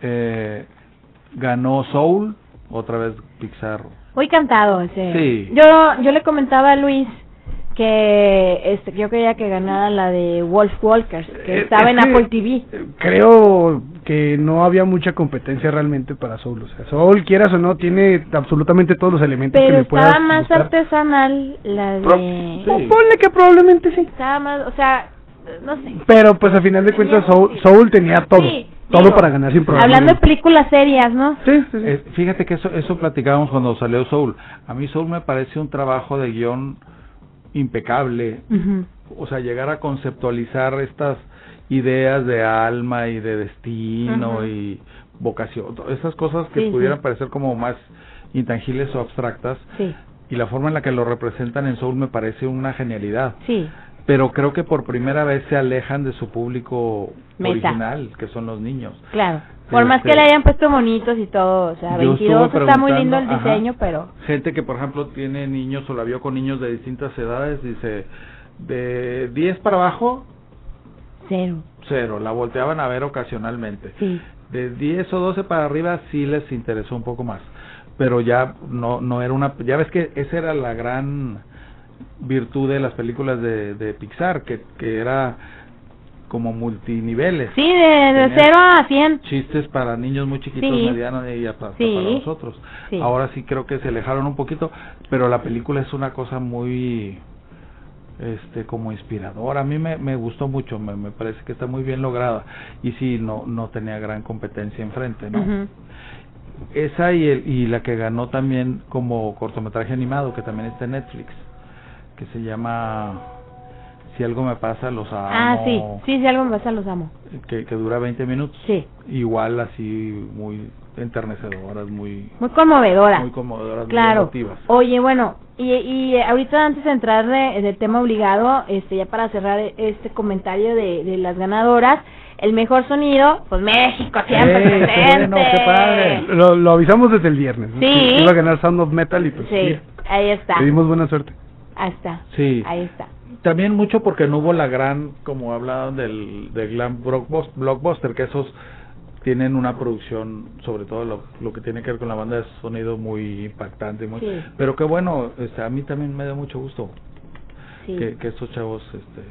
Eh, ganó Soul, otra vez Pixar. Muy cantado ese. Sí. Yo yo le comentaba a Luis que este yo quería que ganara la de Wolf Walkers, que Eh, estaba es en que- Apple TV. Creo que no había mucha competencia realmente para Soul, o sea, Soul quieras o no tiene absolutamente todos los elementos que Pero le puedas estaba más gustar. artesanal la de Sí. Ponle que probablemente sí. Estaba más, o sea, no sé. Pero pues a final de cuentas Soul, Soul tenía todo, Sí, todo digo, para ganar sin problema. Hablando de películas serias, ¿no? Sí, sí, sí. Eh, fíjate que eso eso platicábamos cuando salió Soul. A mí Soul me parece un trabajo de guion impecable. O sea, llegar a conceptualizar estas ideas de alma y de destino y vocación, esas cosas que Sí, sí. pudieran parecer como más intangibles o abstractas. Sí, Y la forma en la que lo representan en Soul me parece una genialidad. sí. Pero creo que por primera vez se alejan de su público original, que son los niños. Claro. Por más que Este, le hayan puesto bonitos y todo, o sea, Yo 22 estuve está muy lindo el preguntando, ajá. diseño, pero Gente que, por ejemplo, tiene niños o la vio con niños de distintas edades, dice, de 10 para abajo, cero. cero. La volteaban a ver ocasionalmente. Sí. De 10 o 12 para arriba sí les interesó un poco más. Pero ya no, no era una... Ya ves que esa era la gran virtud de las películas de, de Pixar, que, que era como multiniveles. Sí, de, de Tenía 0 a 100. Chistes para niños muy chiquitos, Sí. medianos y hasta, Sí. para nosotros. Sí. Ahora sí creo que se alejaron un poquito, pero la película es una cosa muy este como inspiradora. A mí me, me gustó mucho, me, me parece que está muy bien lograda y sí no no tenía gran competencia enfrente, ¿no? Esa y el, y la que ganó también como cortometraje animado que también está en Netflix, que se llama Si algo me pasa los amo. Ah, sí. Sí, si algo me pasa, los amo. Que, que dura 20 minutos. Sí. Igual así muy enternecedoras, muy Muy conmovedora. muy conmovedoras, muy Claro. emotivas. Oye, bueno, y, y ahorita antes de entrar de- del tema obligado, este ya para cerrar este comentario de, de las ganadoras, el mejor sonido, pues México siempre Eh, qué presente. bueno, qué padre. Lo, lo avisamos desde el viernes. ¿no? Sí. Que Iba a ganar Sound of Metal y pues Sí, mira, ahí está. le dimos buena suerte. Ahí está. Sí. Ahí está. También mucho porque no hubo la gran, como hablaban del, del glam blockbus- blockbuster, que esos tienen una producción, sobre todo lo, lo que tiene que ver con la banda de sonido muy impactante, muy, Sí. pero que bueno, este, a mí también me da mucho gusto Sí. que, que estos chavos, este,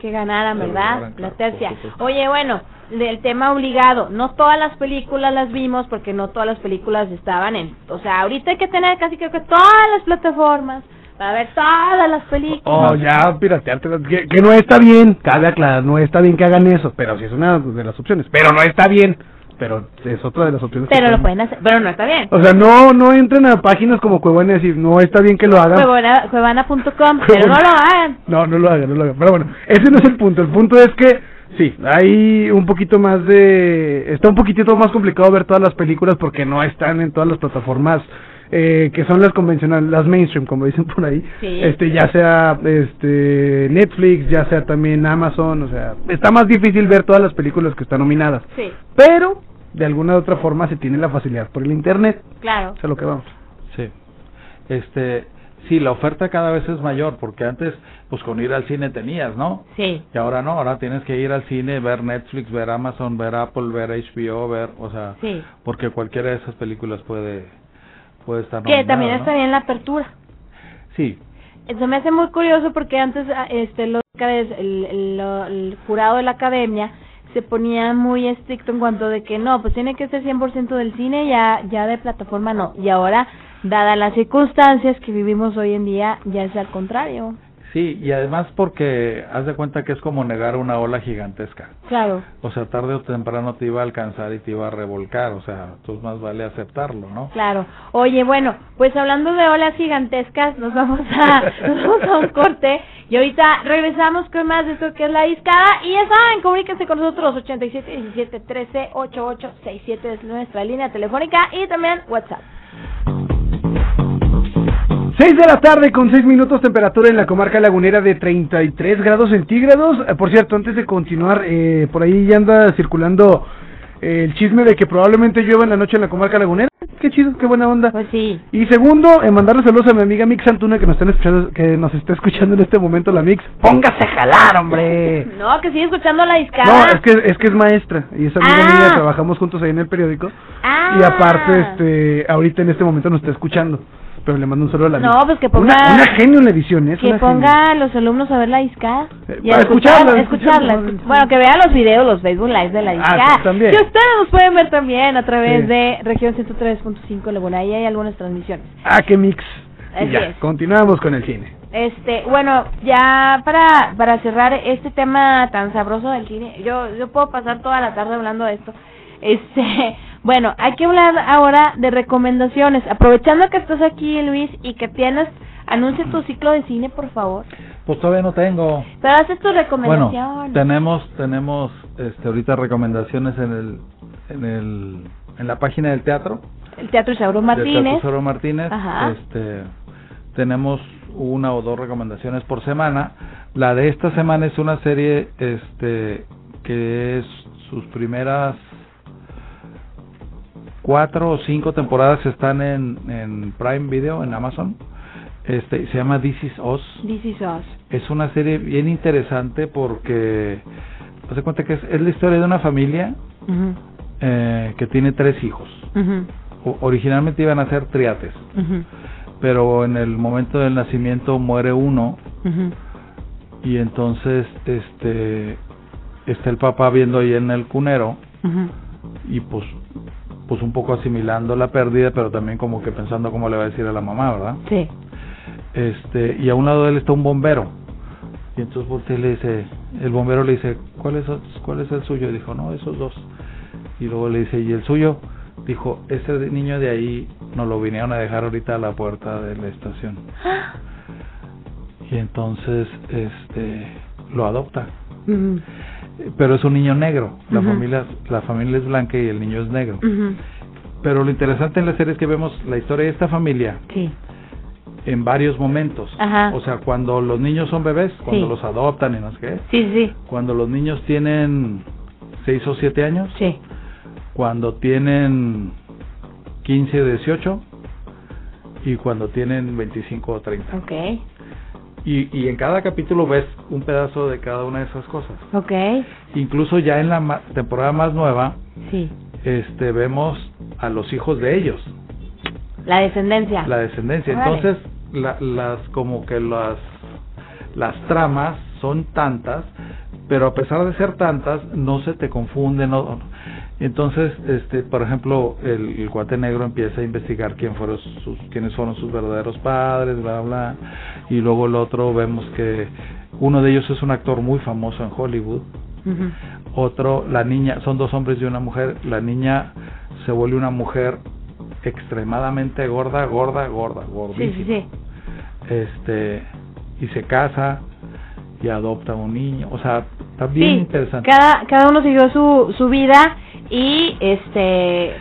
que ganaran, ¿verdad? La tercia. Oye, bueno, del tema obligado, no todas las películas las vimos porque no todas las películas estaban en, o sea, ahorita hay que tener casi creo que todas las plataformas para ver todas las películas. Oh, ya piratearte, que, que no está bien, cabe aclarar, no está bien que hagan eso, pero sí es una de las opciones, pero no está bien, pero es otra de las opciones. que Pero lo pueden- hacer, pero no está bien. O sea, no no entren a páginas como Cuevana y decir, no está bien que lo hagan. Cuevana- Cuevana.com, pero no lo hagan. No, no lo hagan, no lo hagan. Pero bueno, ese no es el punto. El punto es que sí, hay un poquito más de. Está un poquitito más complicado ver todas las películas porque no están en todas las plataformas eh, que son las convencionales, las mainstream, como dicen por ahí. Sí. Este, ya sea este Netflix, ya sea también Amazon, o sea, está más difícil ver todas las películas que están nominadas. Sí, Pero, de alguna u otra forma, se tiene la facilidad por el internet. claro. Es a lo que vamos. Sí. Este, sí, la oferta cada vez es mayor, porque antes, pues con ir al cine tenías, ¿no? Sí. Y ahora no, ahora tienes que ir al cine, ver Netflix, ver Amazon, ver Apple, ver HBO, ver, o sea, Sí. porque cualquiera de esas películas puede, puede estar Que también ¿no? está bien la apertura. Sí, Eso me hace muy curioso porque antes ah, este los el, el, el jurado de la academia se ponía muy estricto en cuanto de que no, pues tiene que ser 100% del cine, ya ya de plataforma no. Y ahora, dadas las circunstancias que vivimos hoy en día, ya es al contrario. Sí, y además porque haz de cuenta que es como negar una ola gigantesca. Claro. O sea, tarde o temprano te iba a alcanzar y te iba a revolcar, o sea, entonces más vale aceptarlo, ¿no? Claro. Oye, bueno, pues hablando de olas gigantescas, nos vamos a, nos vamos a un corte y ahorita regresamos con más de esto que es la discada. Y ya saben, comuníquense con nosotros 87 17 13 88 67 es nuestra línea telefónica y también WhatsApp. 6 de la tarde con 6 minutos temperatura en la comarca lagunera de 33 grados centígrados. Eh, por cierto, antes de continuar, eh, por ahí ya anda circulando eh, el chisme de que probablemente llueva en la noche en la comarca lagunera. Qué chido, qué buena onda. Pues sí. Y segundo, en mandarle saludos a mi amiga Mix Antuna que nos, están escuchando, que nos está escuchando en este momento la Mix. Póngase a jalar, hombre. No, que sigue escuchando la discada. No, es que, es que es maestra y es amiga Ah. mía, trabajamos juntos ahí en el periódico. Ah. Y aparte, este, ahorita en este momento nos está escuchando. Pero le mando un saludo a la No, pues que ponga- Una, una genio en la edición, ¿eh? es Que una ponga a los alumnos a ver la discada. Eh, Y para a escuchar- escucharla, escucharla. escucharla. escu- Bueno, que vean los videos, los Facebook Live de la Ah, discada. sí, también. Que ustedes nos pueden ver también a través Sí. de región 103.5 Laguna. Ahí hay algunas transmisiones. Ah, qué mix. Así y ya, es. continuamos con el cine. Este, bueno, ya para para cerrar este tema tan sabroso del cine, yo yo puedo pasar toda la tarde hablando de esto. Este, bueno, hay que hablar ahora de recomendaciones. Aprovechando que estás aquí, Luis, y que tienes anuncia tu ciclo de cine, por favor. Pues todavía no tengo. Pero haces tus Bueno, recomendaciones. tenemos tenemos este ahorita recomendaciones en el en el en la página del teatro. El Teatro Isauro Teatro Martínez. Isauro Martínez. Ajá. Este tenemos una o dos recomendaciones por semana. La de esta semana es una serie este que es sus primeras cuatro o cinco temporadas están en, en Prime Video en Amazon. Este se llama This Is Us. This is Us. Es una serie bien interesante porque de cuenta que es, es la historia de una familia eh, que tiene tres hijos. O- originalmente iban a ser triates, pero en el momento del nacimiento muere uno y entonces este está el papá viendo ahí en el cunero y pues pues un poco asimilando la pérdida, pero también como que pensando cómo le va a decir a la mamá, ¿verdad? Sí. este y a un lado de él está un bombero. Y entonces voltea y le dice el bombero le dice cuál es cuál es el suyo y dijo no esos dos. Y luego le dice y el suyo dijo ese niño de ahí nos lo vinieron a dejar ahorita a la puerta de la estación. Y entonces este lo adopta pero es un niño negro la familia la familia es blanca y el niño es negro pero lo interesante en la serie es que vemos la historia de esta familia Sí. en varios momentos. Ajá. O sea, cuando los niños son bebés, cuando Sí. los adoptan y no sé qué. Sí, sí. Cuando los niños tienen 6 o 7 años. Sí. Cuando tienen 15 o 18. Y cuando tienen 25 o 30. Ok. Y, y en cada capítulo ves un pedazo de cada una de esas cosas. Ok. Incluso ya en la ma- temporada más nueva, Sí. este vemos a los hijos de ellos, La descendencia. la descendencia. Órale. Entonces, la- las como que las las tramas son tantas, pero a pesar de ser tantas, no se te confunden. No, entonces, este, por ejemplo, el, el cuate negro empieza a investigar quién fueron sus, quiénes fueron sus verdaderos padres, bla, bla, y luego el otro vemos que uno de ellos es un actor muy famoso en Hollywood, otro, la niña, son dos hombres y una mujer, la niña se vuelve una mujer extremadamente gorda, gorda, gorda, Sí, gordísima. sí, sí. Este, y se casa y adopta un niño, o sea, está bien Sí, interesante. Cada, cada uno siguió su, su vida y este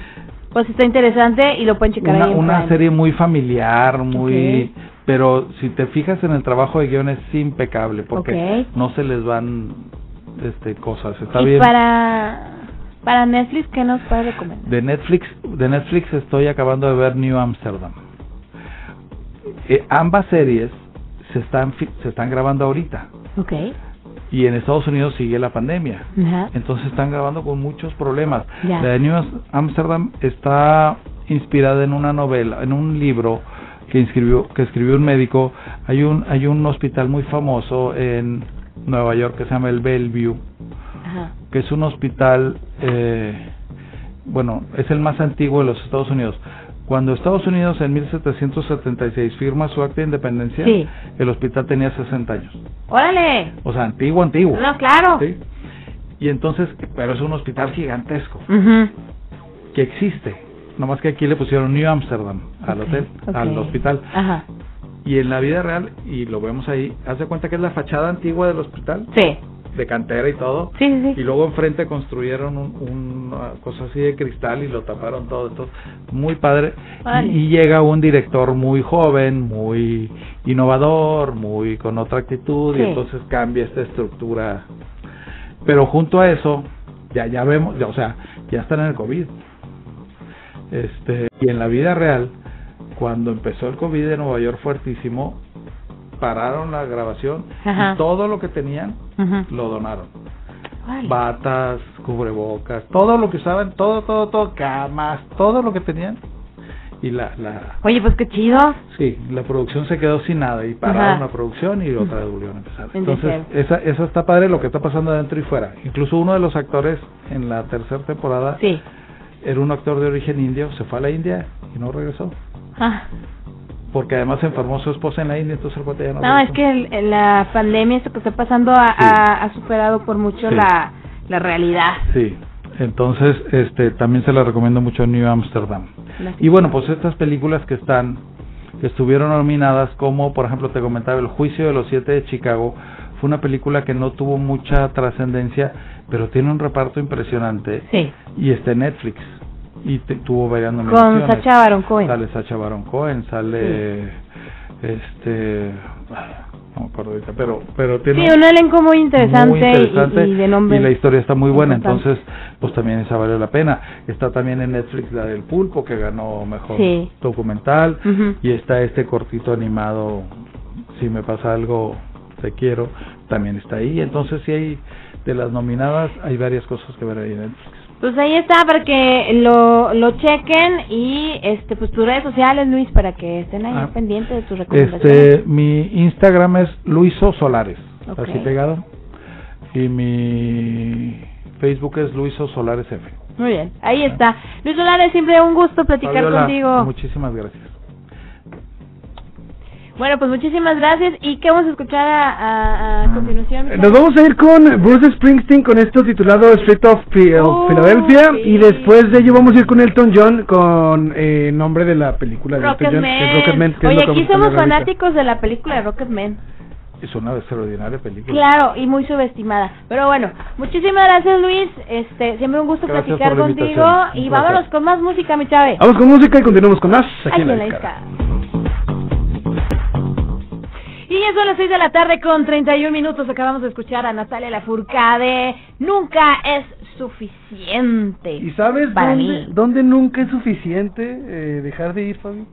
Pues está interesante y lo pueden checar una, ahí en una serie muy familiar, muy... Pero si te fijas en el trabajo de guion es impecable porque no se les van este cosas. Está y bien. para para Netflix, ¿qué nos puede recomendar? De Netflix, de Netflix estoy acabando de ver New Amsterdam. Eh, ambas series se están se están grabando ahorita Ok. y en Estados Unidos sigue la pandemia. Ajá. Entonces están grabando con muchos problemas. La de New Amsterdam está inspirada en una novela, en un libro que escribió que escribió un médico. Hay un hay un hospital muy famoso en Nueva York que se llama el Bellevue, que es un hospital eh, bueno, es el más antiguo de los Estados Unidos. Cuando Estados Unidos en 1776 firma su acta de independencia, Sí. el hospital tenía 60 años. Órale. O sea, antiguo, antiguo. No, claro. ¿sí? Y entonces, pero es un hospital gigantesco que existe. Nomás que aquí le pusieron New Amsterdam al hotel, al hospital. Ajá. Y en la vida real, y lo vemos ahí, haz de cuenta que es la fachada antigua del hospital, Sí. De cantera y todo. Sí, sí, sí. Y luego enfrente construyeron un, una cosa así de cristal y lo taparon todo. Entonces, muy padre. Y, y llega un director muy joven, muy innovador, muy con otra actitud, Sí. y entonces cambia esta estructura. Pero junto a eso, ya ya vemos, ya, o sea, ya están en el COVID. Este, y en la vida real, cuando empezó el COVID de Nueva York fuertísimo, pararon la grabación Ajá. y todo lo que tenían Lo donaron. Órale. Batas, cubrebocas, todo lo que usaban, todo, todo, todo, camas, todo lo que tenían. Y la, la, Oye, pues qué chido. sí, la producción se quedó sin nada y pararon la producción y otra vez volvieron a empezar. En Entonces, esa, esa está padre lo que está pasando adentro y fuera. Incluso uno de los actores en la tercera temporada Sí. era un actor de origen indio, se fue a la India y no regresó. Ah. Porque además se enfermó su esposa en la India, entonces el cuate ya no No, es que el- la pandemia, esto que está pasando, ha, ha- ha superado por mucho Sí. la, la realidad. Sí, entonces este también se la recomiendo mucho New Amsterdam. Y bueno, pues estas películas que están, que estuvieron nominadas, como por ejemplo te comentaba El Juicio de los Siete de Chicago, fue una película que no tuvo mucha trascendencia, pero tiene un reparto impresionante Sí. y está en Netflix. Y te- tuvo varias Con nominaciones. Sacha Baron Cohen. Sale Sacha Baron Cohen, sale este no me acuerdo ahorita, pero pero tiene Sí, un elenco muy interesante, muy interesante y, y de nombre. y la historia está muy buena, importante. entonces pues también esa vale la pena. Está también en Netflix la del pulpo que ganó mejor Sí. documental y está este cortito animado si me pasa algo te quiero también está ahí, entonces si hay de las nominadas hay varias cosas que ver ahí en Netflix. Pues ahí está para que lo, lo chequen y este pues tus redes sociales, Luis, para que estén ahí Ah. pendientes de tus recomendaciones. Este, mi Instagram es Luiso Solares, Ok. así pegado. Y mi Facebook es Luiso Solares F. Muy bien, ahí está. Luis Solares, siempre un gusto platicar Fabiola, contigo. Muchísimas gracias. Bueno, pues muchísimas gracias. ¿Y qué vamos a escuchar a, a, a continuación? Nos vamos a ir con Bruce Springsteen con esto titulado Street of Oh, Philadelphia sí. y después de ello vamos a ir con Elton John con eh, nombre de la película de Elton John, que es que es Oye, que aquí somos fanáticos de la película de Rocketman. Es una extraordinaria película. Claro, y muy subestimada. Pero bueno, muchísimas gracias Luis. Este, siempre un gusto Gracias platicar contigo. Y Un vámonos con más música, mi chave. Vamos con música y continuamos con más aquí Ay, en la la. Y ya son las 6 de la tarde con 31 minutos. Acabamos de escuchar a Natalia Lafourcade. Nunca es suficiente. ¿Y sabes Para dónde, mí. dónde nunca es suficiente eh, dejar de ir, Fabi?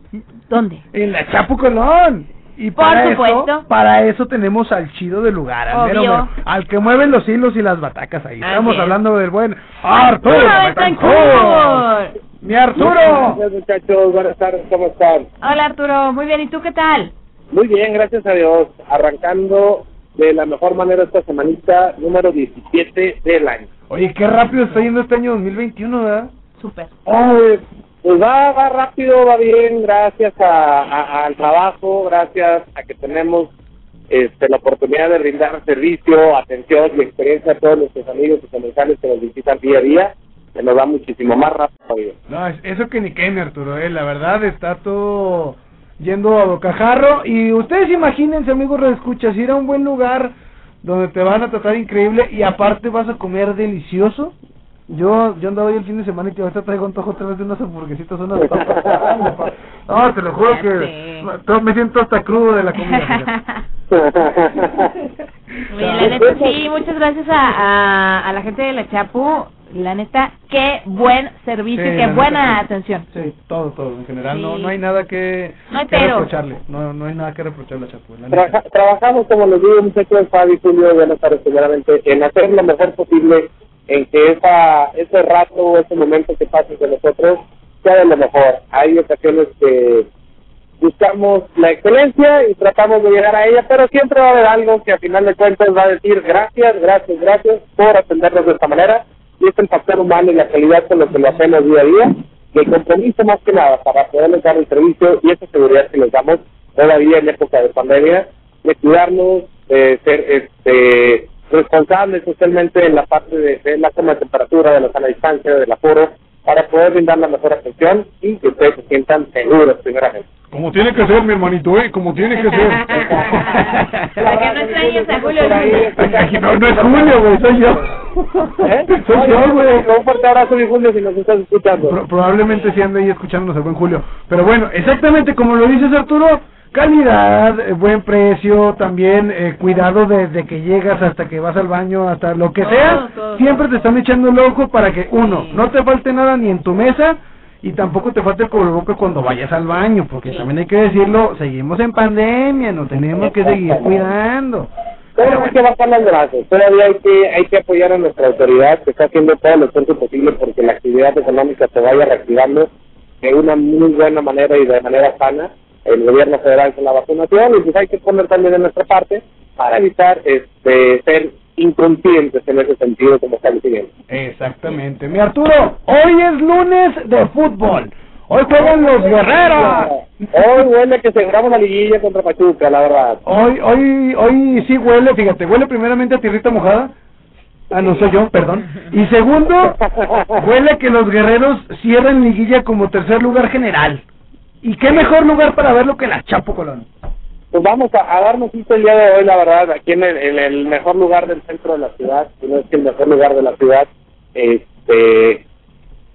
¿Dónde? En la Chapo Colón. Y Por para supuesto. eso, para eso tenemos al chido del lugar, al, mero, Obvio. mero, al que mueve los hilos y las batacas ahí. Así Estamos es. hablando del buen Arturo Arturo. Mi Arturo. Gracias muchachos, buenas tardes, ¿cómo están? Hola Arturo, muy bien. ¿Y tú qué tal? Muy bien, gracias a Dios. Arrancando de la mejor manera esta semanita número 17 del año. Oye, qué rápido está yendo este año 2021, ¿verdad? Súper. Ay, pues va, va rápido, va bien, gracias a, a- al trabajo, gracias a que tenemos este, la oportunidad de brindar servicio, atención y experiencia a todos nuestros amigos y comensales que nos visitan día a día, que nos va muchísimo más rápido. No, es- eso que ni mi Arturo, eh, la verdad está todo yendo a bocajarro. Y ustedes imagínense, amigos, escuchas ir a un buen lugar donde te van a tratar increíble y aparte vas a comer delicioso. Yo, yo andaba hoy el fin de semana y que ahorita traigo antojo otra vez de unas hamburguesitas, unas papas. No, te lo juro que me siento hasta crudo de la comida. la neta, sí, muchas gracias a, a, a la gente de la Chapu. La neta, qué buen servicio Sí, y qué buena atención. Sí, todo, todo. En general, no, Sí. no hay nada que, No hay que pero. reprocharle. No, no hay nada que reprocharle a Chapu. la neta. Trabaja- trabajamos, como les digo, muchachos, Fabi, Julio, buenas tardes, primeramente, en hacer lo mejor posible, en que esa, ese rato, ese momento que pase con nosotros, sea de lo mejor. Hay ocasiones que buscamos la excelencia y tratamos de llegar a ella, pero siempre va a haber algo que a final de cuentas va a decir gracias, gracias, gracias por atendernos de esta manera. Y es el factor humano y la calidad con lo que lo hacemos día a día, y el compromiso más que nada para poderles dar el servicio y esa seguridad que les damos todavía en época de pandemia, de cuidarnos, de ser este responsables socialmente en la parte de, de la toma de temperatura, de la sana distancia, del aforo, para poder brindar la mejor atención y que ustedes se sientan seguros primeramente. Como tiene que ser, mi hermanito, ¿eh? Como tiene que ser. Para que no extrañes a Julio Luna. no, no es Julio, güey, soy yo. ¿Eh? Soy Oye, yo, güey. Un fuerte abrazo, mi Julio, si nos estás escuchando. Pro- probablemente sí ande ahí escuchándonos el buen Julio. Pero bueno, exactamente como lo dices Arturo, calidad, eh, buen precio, también eh, cuidado desde que llegas hasta que vas al baño, hasta lo que Todo, sea. todo, Siempre te están echando el ojo para que, uno, no te falte nada ni en tu mesa y tampoco te falte el cubrebocas cuando vayas al baño, porque también hay que decirlo, seguimos en pandemia, nos tenemos que seguir cuidando. Todavía hay que bajar las brazos, todavía hay que, hay que apoyar a nuestra autoridad que está haciendo todo lo esfuerzo posible porque la actividad económica se vaya reactivando de una muy buena manera y de manera sana. El gobierno federal con la vacunación y pues hay que poner también de nuestra parte para evitar este ser inconscientes en ese sentido como está diciendo. Exactamente. Mi Arturo, hoy es lunes de fútbol. Hoy juegan los guerreros. Hoy huele que aseguramos la liguilla contra Pachuca, la verdad. Hoy, hoy, hoy sí huele, fíjate, huele primeramente a tierrita mojada. Ah, no soy yo, perdón. Y segundo, huele que los guerreros cierran liguilla como tercer lugar general. ¿Y qué mejor lugar para verlo que la Chapo Colón? Pues vamos a, a darnos cita el día de hoy, la verdad, aquí en el, en el mejor lugar del centro de la ciudad, si no es que el mejor lugar de la ciudad, este,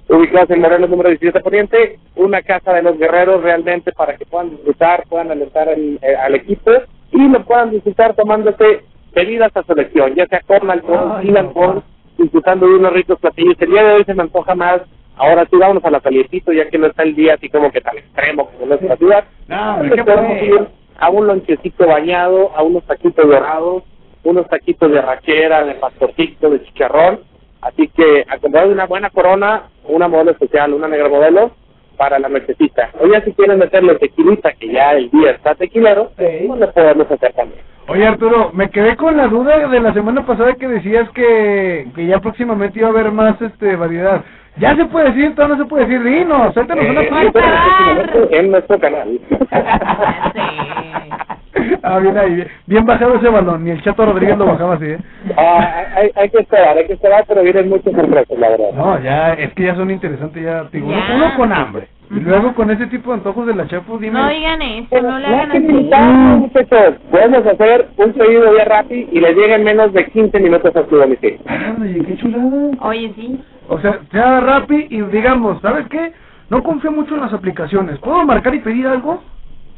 ubicados en Morelos número 17 Poniente, una casa de los guerreros realmente para que puedan disfrutar, puedan alentar el- eh, al equipo y lo puedan disfrutar tomándose bebidas a selección, ya sea con alcohol, sin alcohol, disfrutando de unos ricos platillos. El día de hoy se me antoja más, ahora sí vámonos a la calientito, ya que no está el día así como que tan extremo como no es la ciudad. No, hombre, Entonces ¿qué podemos pues? ir a un lonchecito bañado, a unos taquitos dorados, unos taquitos de rachera, de pastorcito, de chicharrón. Así que acompañado de una buena corona, una modelo especial, una negra modelo, para la nochecita. O ya si quieren meterle tequilita, que ya el día está tequilero, pues le podemos hacer también. Oye Arturo, me quedé con la duda de la semana pasada que decías que, que ya próximamente iba a haber más este variedad. ¿Ya se puede decir? ¿Todavía no se puede decir? Dinos, suéltanos una Eh, pista. pero próximamente en nuestro canal. Ah, bien ahí, bien, bien bajado ese balón, ni el Chato Rodríguez lo bajaba así, ¿eh? Ah, hay, hay que esperar, hay que esperar, pero vienen muchas sorpresas, la verdad. No, ya, es que ya son interesantes, ya, digo, uno- Ya. uno con hambre, y luego con ese tipo de antojos de la Chapo, dime. No digan eso, no le hagan así. muchachos. Podemos hacer un pedido vía Rappi y le llega en menos de 15 minutos a su domicilio. Oye, qué chulada. Oye, sí. O sea, sea Rappi y digamos, ¿sabes qué? No confío mucho en las aplicaciones. ¿Puedo marcar y pedir algo?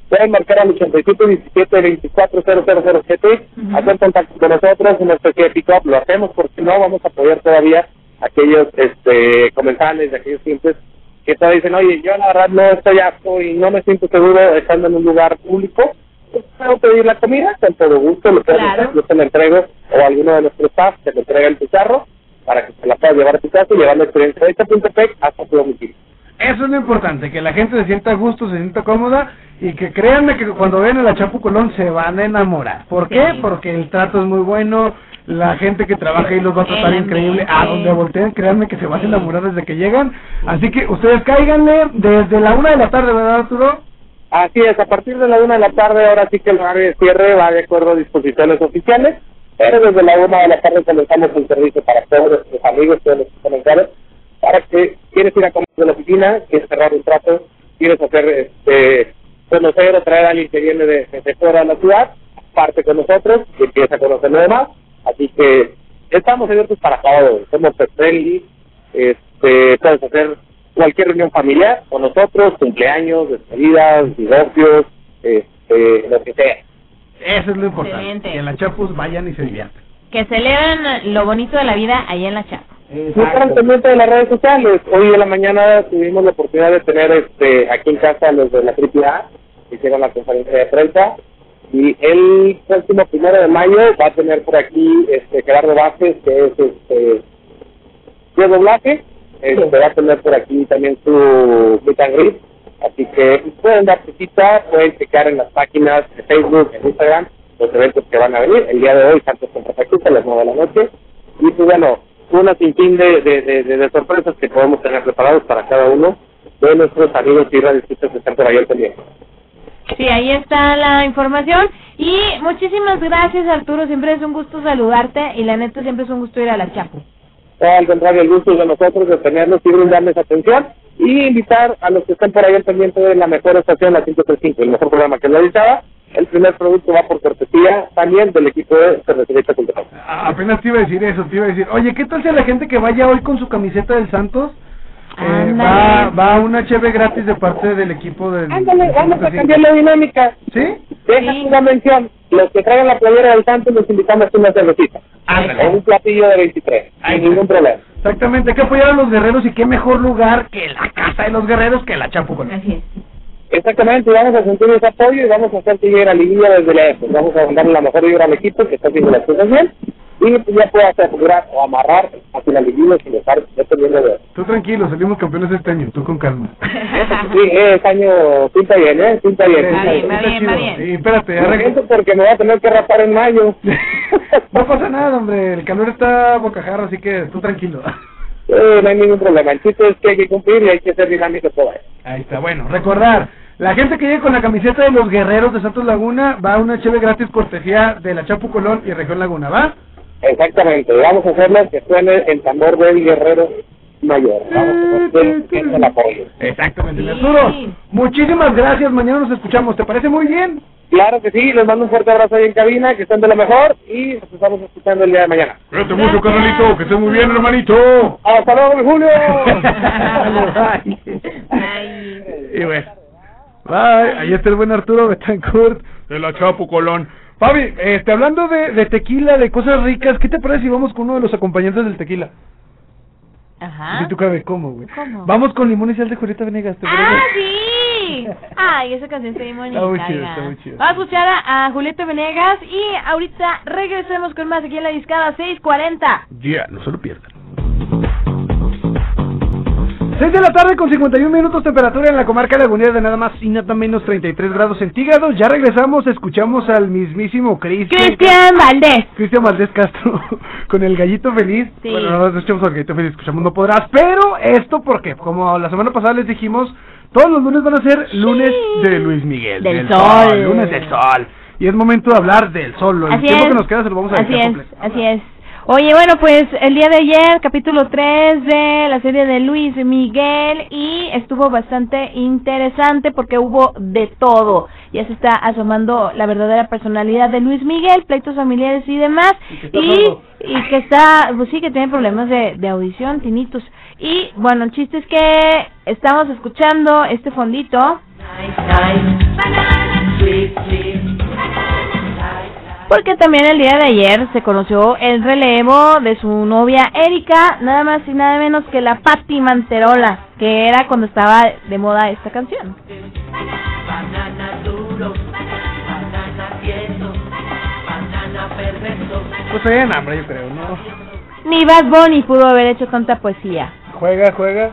Pueden marcar al 8717-240007, hacer contacto con nosotros en nuestro pick-up. Lo hacemos porque no vamos a apoyar todavía aquellos este, comensales, aquellos clientes que todavía dicen, oye, yo la verdad no estoy apto y no me siento seguro estando en un lugar público. Pues, puedo pedir la comida, con todo gusto, lo puedo Claro. hacer, yo te la entrego o alguno de nuestros staff te lo entrega en tu carro para que te la puedas llevar a tu casa y llevar la experiencia de Hecha.pec hasta tu domicilio. Eso es lo importante, que la gente se sienta a gusto, se sienta cómoda y que créanme que cuando ven a la Chapo Colón se van a enamorar. ¿Por qué? Sí. Porque el trato es muy bueno, la gente que trabaja ahí los va a tratar El increíble. A donde volteen, créanme que se van a enamorar desde que llegan. Así que ustedes cáiganle desde la una de la tarde, ¿verdad Arturo? Así es, a partir de la una de la tarde, ahora sí que el horario de cierre va de acuerdo a disposiciones oficiales, pero desde la una de la tarde comenzamos el servicio para todos nuestros amigos, todos nuestros comentarios, para que quieres ir a comer de la oficina, quieres cerrar un trato, quieres hacer, este, conocer o traer a alguien que viene de, de fuera de la ciudad, parte con nosotros y empieza a conocer lo demás, así que estamos abiertos para todos, somos friendly, Este, puedes hacer cualquier reunión familiar con nosotros, cumpleaños, despedidas, divorcios, este, lo que sea. Eso es lo importante. Excelente. Que en la Chapus vayan y se diviertan. Que celebren lo bonito de la vida ahí en la chapa. Pendientes de las redes sociales. Hoy en la mañana tuvimos la oportunidad de tener este aquí en casa los de la AAA, que hicieron la conferencia de prensa. Y el próximo primero de mayo va a tener por aquí este Gerardo Vázquez, que es este de doblaje. Este, va a tener por aquí también su meet and greet. Así que pueden dar su cita, pueden checar en las páginas de Facebook, en Instagram, los eventos que van a venir. El día de hoy, Santos contra Pachuca, a las 9 de la noche. Y pues bueno, una sinfín de, de, de, sorpresas que podemos tener preparados para cada uno de nuestros amigos y radioescuchas que están por ahí pendiente. Sí, ahí está la información. Y muchísimas gracias, Arturo. Siempre es un gusto saludarte. Y la neta, siempre es un gusto ir a la Chapu. Al contrario, el gusto es de nosotros de tenerlos y brindarles atención y invitar a los que están por ahí al pendiente de la mejor estación, la 535, el mejor programa que lo editaba. El primer producto va por cortesía también del equipo de Cervecería Cultural. Apenas te iba a decir eso, te iba a decir, oye, ¿qué tal si a la gente que vaya hoy con su camiseta del Santos eh, va, Ándale. va una cheve gratis de parte del equipo del... Ándale, vamos a cambiar la dinámica. ¿Sí? Deja una mención. Los que traigan la playera del Santos los invitamos a una cervecita. O un platillo de 23. Sin ningún problema. Exactamente, hay que apoyar a los guerreros y qué mejor lugar que la casa de los guerreros que la Chapu con Así es. Exactamente, vamos a sentir ese apoyo y vamos a hacer que llegue la liguilla desde lejos. Vamos a darle la mejor vibra al equipo que está haciendo las cosas bien y ya pueda asegurar o amarrar hacia la liguilla sin dejar dependiendo de Tú tranquilo, salimos campeones este año, tú con calma. Sí, es año, pinta bien, ¿eh? Pinta bien. Sí, pinta sí, bien. está chido. Y espérate, arregla- porque me voy a tener que rapar en mayo. No pasa nada, hombre, el calor está bocajarro, así que tú tranquilo. Sí, no hay ningún problema. El chiste es que hay que cumplir y hay que ser dinámico todo eso. Ahí está, bueno, recordar, la gente que llegue con la camiseta de los guerreros de Santos Laguna va a una cheve gratis cortesía de la Chapu Colón y Región Laguna, ¿va? Exactamente, vamos a hacerlo que suene el tambor del guerrero mayor. Vamos a hacer el apoyo. Exactamente, mi Arturo. Muchísimas gracias, mañana nos escuchamos, ¿te parece muy bien? Claro que sí, les mando un fuerte abrazo ahí en cabina, que estén de lo mejor y nos estamos escuchando el día de mañana. Cuídate mucho, carnalito, que estés muy bien, hermanito. Hasta luego, mi Julio. Y bueno, bye, ahí está el buen Arturo Betancourt de la Chapu Colón. Fabi, este, hablando de, de tequila, de cosas ricas, ¿qué te parece si vamos con uno de los acompañantes del tequila? Ajá. Si tú cabe, ¿cómo, güey? ¿Cómo? Vamos con limón y sal de Julieta Venegas, ¿te ¡Ah, parece? Sí! Ay, esa canción está bien bonita. Está muy chido, está muy chido. Vamos a escuchar a, a Julieta Venegas y ahorita regresemos con más aquí en la discada 640. Ya, no se lo pierdan. 6 de la tarde con 51 minutos temperatura en la comarca lagunera de nada más y nada menos 33 grados centígrados. Ya regresamos, escuchamos al mismísimo Cristian. Cristian Valdés. Cristian Valdés Castro con el gallito feliz. Sí. Bueno, no escuchamos al gallito feliz, escuchamos No Podrás. Pero esto porque, como la semana pasada les dijimos, todos los lunes van a ser lunes de Luis Miguel. Del sol. Lunes del sol. Y es momento de hablar del sol. El Así tiempo es. que nos queda se lo vamos a Así es, así es. Oye, bueno, pues el día de ayer, capítulo 3 de la serie de Luis Miguel y estuvo bastante interesante porque hubo de todo. Ya se está asomando la verdadera personalidad de Luis Miguel, pleitos familiares y demás. está Y, y que está, pues sí, que tiene problemas de, de audición, tinitos. Y bueno, el chiste es que estamos escuchando este fondito. Porque también el día de ayer se conoció el relevo de su novia Erika, nada más y nada menos que la Patti Manterola, que era cuando estaba de moda esta canción. Pues traían hambre, yo creo, ¿no? Ni Bad Bunny pudo haber hecho tanta poesía. Juega, juega.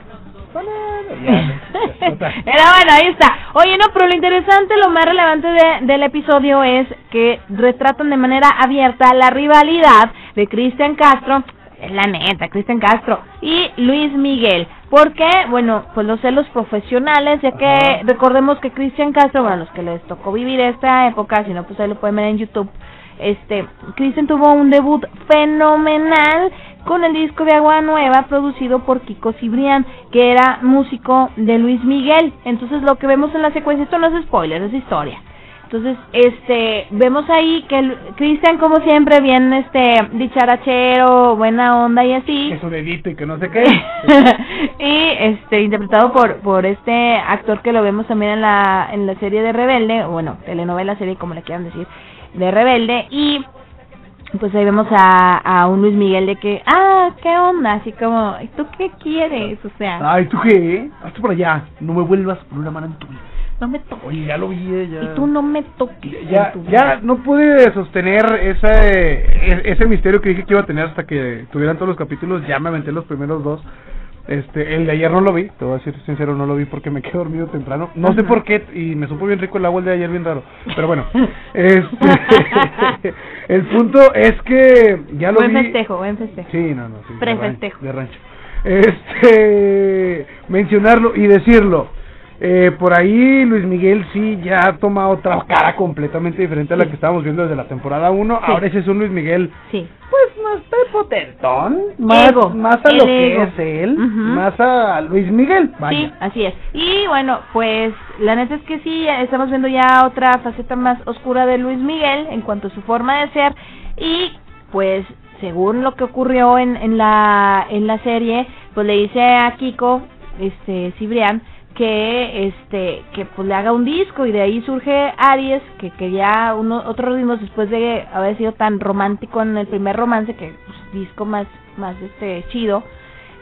Pero bueno, ahí está. Oye, no, pero lo interesante, lo más relevante de- del episodio es que retratan de manera abierta la rivalidad de Cristian Castro, es la neta, Cristian Castro, y Luis Miguel. ¿Por qué? Bueno, pues los celos profesionales, ya que recordemos que Cristian Castro, bueno, los que les tocó vivir esta época, si no, pues ahí lo pueden ver en YouTube. Este, Cristian tuvo un debut fenomenal con el disco de Agua Nueva producido por Kiko Cibrián, que era músico de Luis Miguel. Entonces lo que vemos en la secuencia, esto no es spoiler, es historia. Entonces, este, vemos ahí que Cristian, como siempre, bien, este, dicharachero, buena onda y así. Que su dedito y que no sé qué. y este interpretado por por este actor que lo vemos también en la en la serie de Rebelde, o bueno, telenovela serie como le quieran decir, de Rebelde y pues ahí vemos a, a un Luis Miguel de que, ah, ¿qué onda? Así como, ¿y tú qué quieres? O sea, Ay, ¿tú qué? Hazte por allá. No me vuelvas por una mano en tu vida. no me toques. Oye, ya lo vi, eh, ya. Y tú no me toques. Ya, tu- ya no pude sostener ese, e- ese misterio que dije que iba a tener hasta que tuvieran todos los capítulos. Ya me aventé los primeros dos. Este, el de ayer no lo vi, te voy a decir sincero, no lo vi porque me quedé dormido temprano. No sé por qué, y me supo bien rico el agua el de ayer, bien raro. Pero bueno, este, el punto es que ya lo Buen vi. festejo, buen festejo. Sí, no, no, sí. Prefestejo. De rancho. Este, mencionarlo y decirlo. Eh, por ahí Luis Miguel sí ya ha tomado otra cara completamente diferente a la que estábamos viendo desde la temporada 1. Sí. Ahora ese es un Luis Miguel Sí. pues más prepotentón, más, Ego, más a el lo que es él, más a Luis Miguel. Vaya. Sí, así es. Y bueno, pues la neta es que sí, estamos viendo ya otra faceta más oscura de Luis Miguel en cuanto a su forma de ser y pues según lo que ocurrió en, en la en la serie, pues le dice a Kiko, este Cibrián, que este que pues le haga un disco y de ahí surge Aries que quería uno otros ritmos después de haber sido tan romántico en el primer romance que pues, disco más más este chido.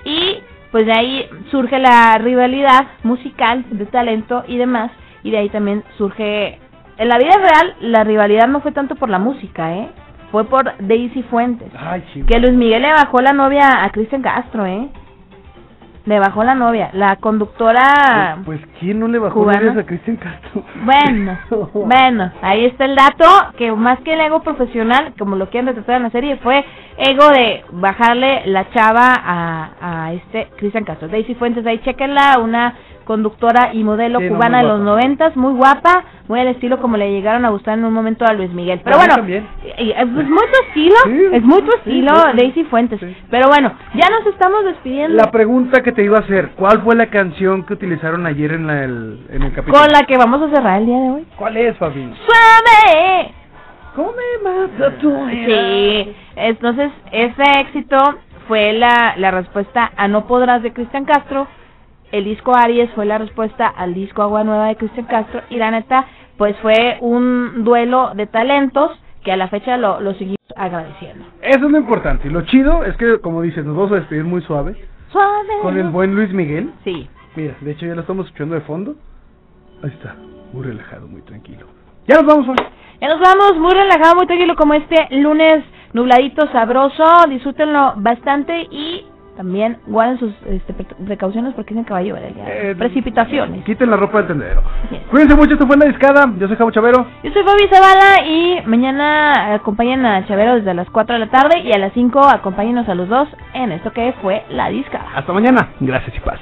Y pues de ahí surge la rivalidad musical de talento y demás y de ahí también surge en la vida real la rivalidad no fue tanto por la música eh fue por Daisy Fuentes Ay, que Luis Miguel le bajó la novia a Cristian Castro eh le bajó la novia la conductora Pues quién no le bajó ¿Cubana? novias a Cristian Castro. bueno, bueno, ahí está el dato, que más que el ego profesional, como lo quieren retratar en la serie, fue ego de bajarle la chava a, a este Cristian Castro. Daisy Fuentes, ahí chequenla, una conductora y modelo Sí, no, cubana muy de los noventas, muy guapa, muy al estilo como le llegaron a gustar en un momento a Luis Miguel. Pero bueno, también. y- y- es muy tu estilo, Sí, es muy tu estilo, sí. Daisy Fuentes. Pero bueno, ya nos estamos despidiendo. La pregunta que te iba a hacer, ¿cuál fue la canción que utilizaron ayer en, la, el, en el capítulo? con la que vamos a cerrar el día de hoy. ¿Cuál es, Fabi? ¡Suave! ¿Cómo me mata tu Sí, entonces ese éxito fue la, la respuesta a No Podrás de Cristian Castro, el disco Aries fue la respuesta al disco Agua Nueva de Cristian Castro y la neta pues fue un duelo de talentos que a la fecha lo, lo seguimos agradeciendo. Eso es lo importante. Y lo chido es que, como dices, nos vamos a despedir muy suave. Suave. Con el buen Luis Miguel. Sí. Mira, de hecho ya lo estamos escuchando de fondo. Ahí está, muy relajado, muy tranquilo. Ya nos vamos, Fabi. Ya nos vamos muy relajado, muy tranquilo como este lunes nubladito, sabroso, disfrútenlo bastante y también guarden sus este, pre- precauciones porque dicen que va a llover el día de hoy. Eh, Precipitaciones. Quiten la ropa del es. Cuídense mucho, esto fue La Discada. Yo soy Javo Chavero. Yo soy Fabi Zavala y mañana acompañen a Chavero desde las 4 de la tarde y a las 5 acompáñenos a los dos en esto que fue La Disca. Hasta mañana. Gracias y paz.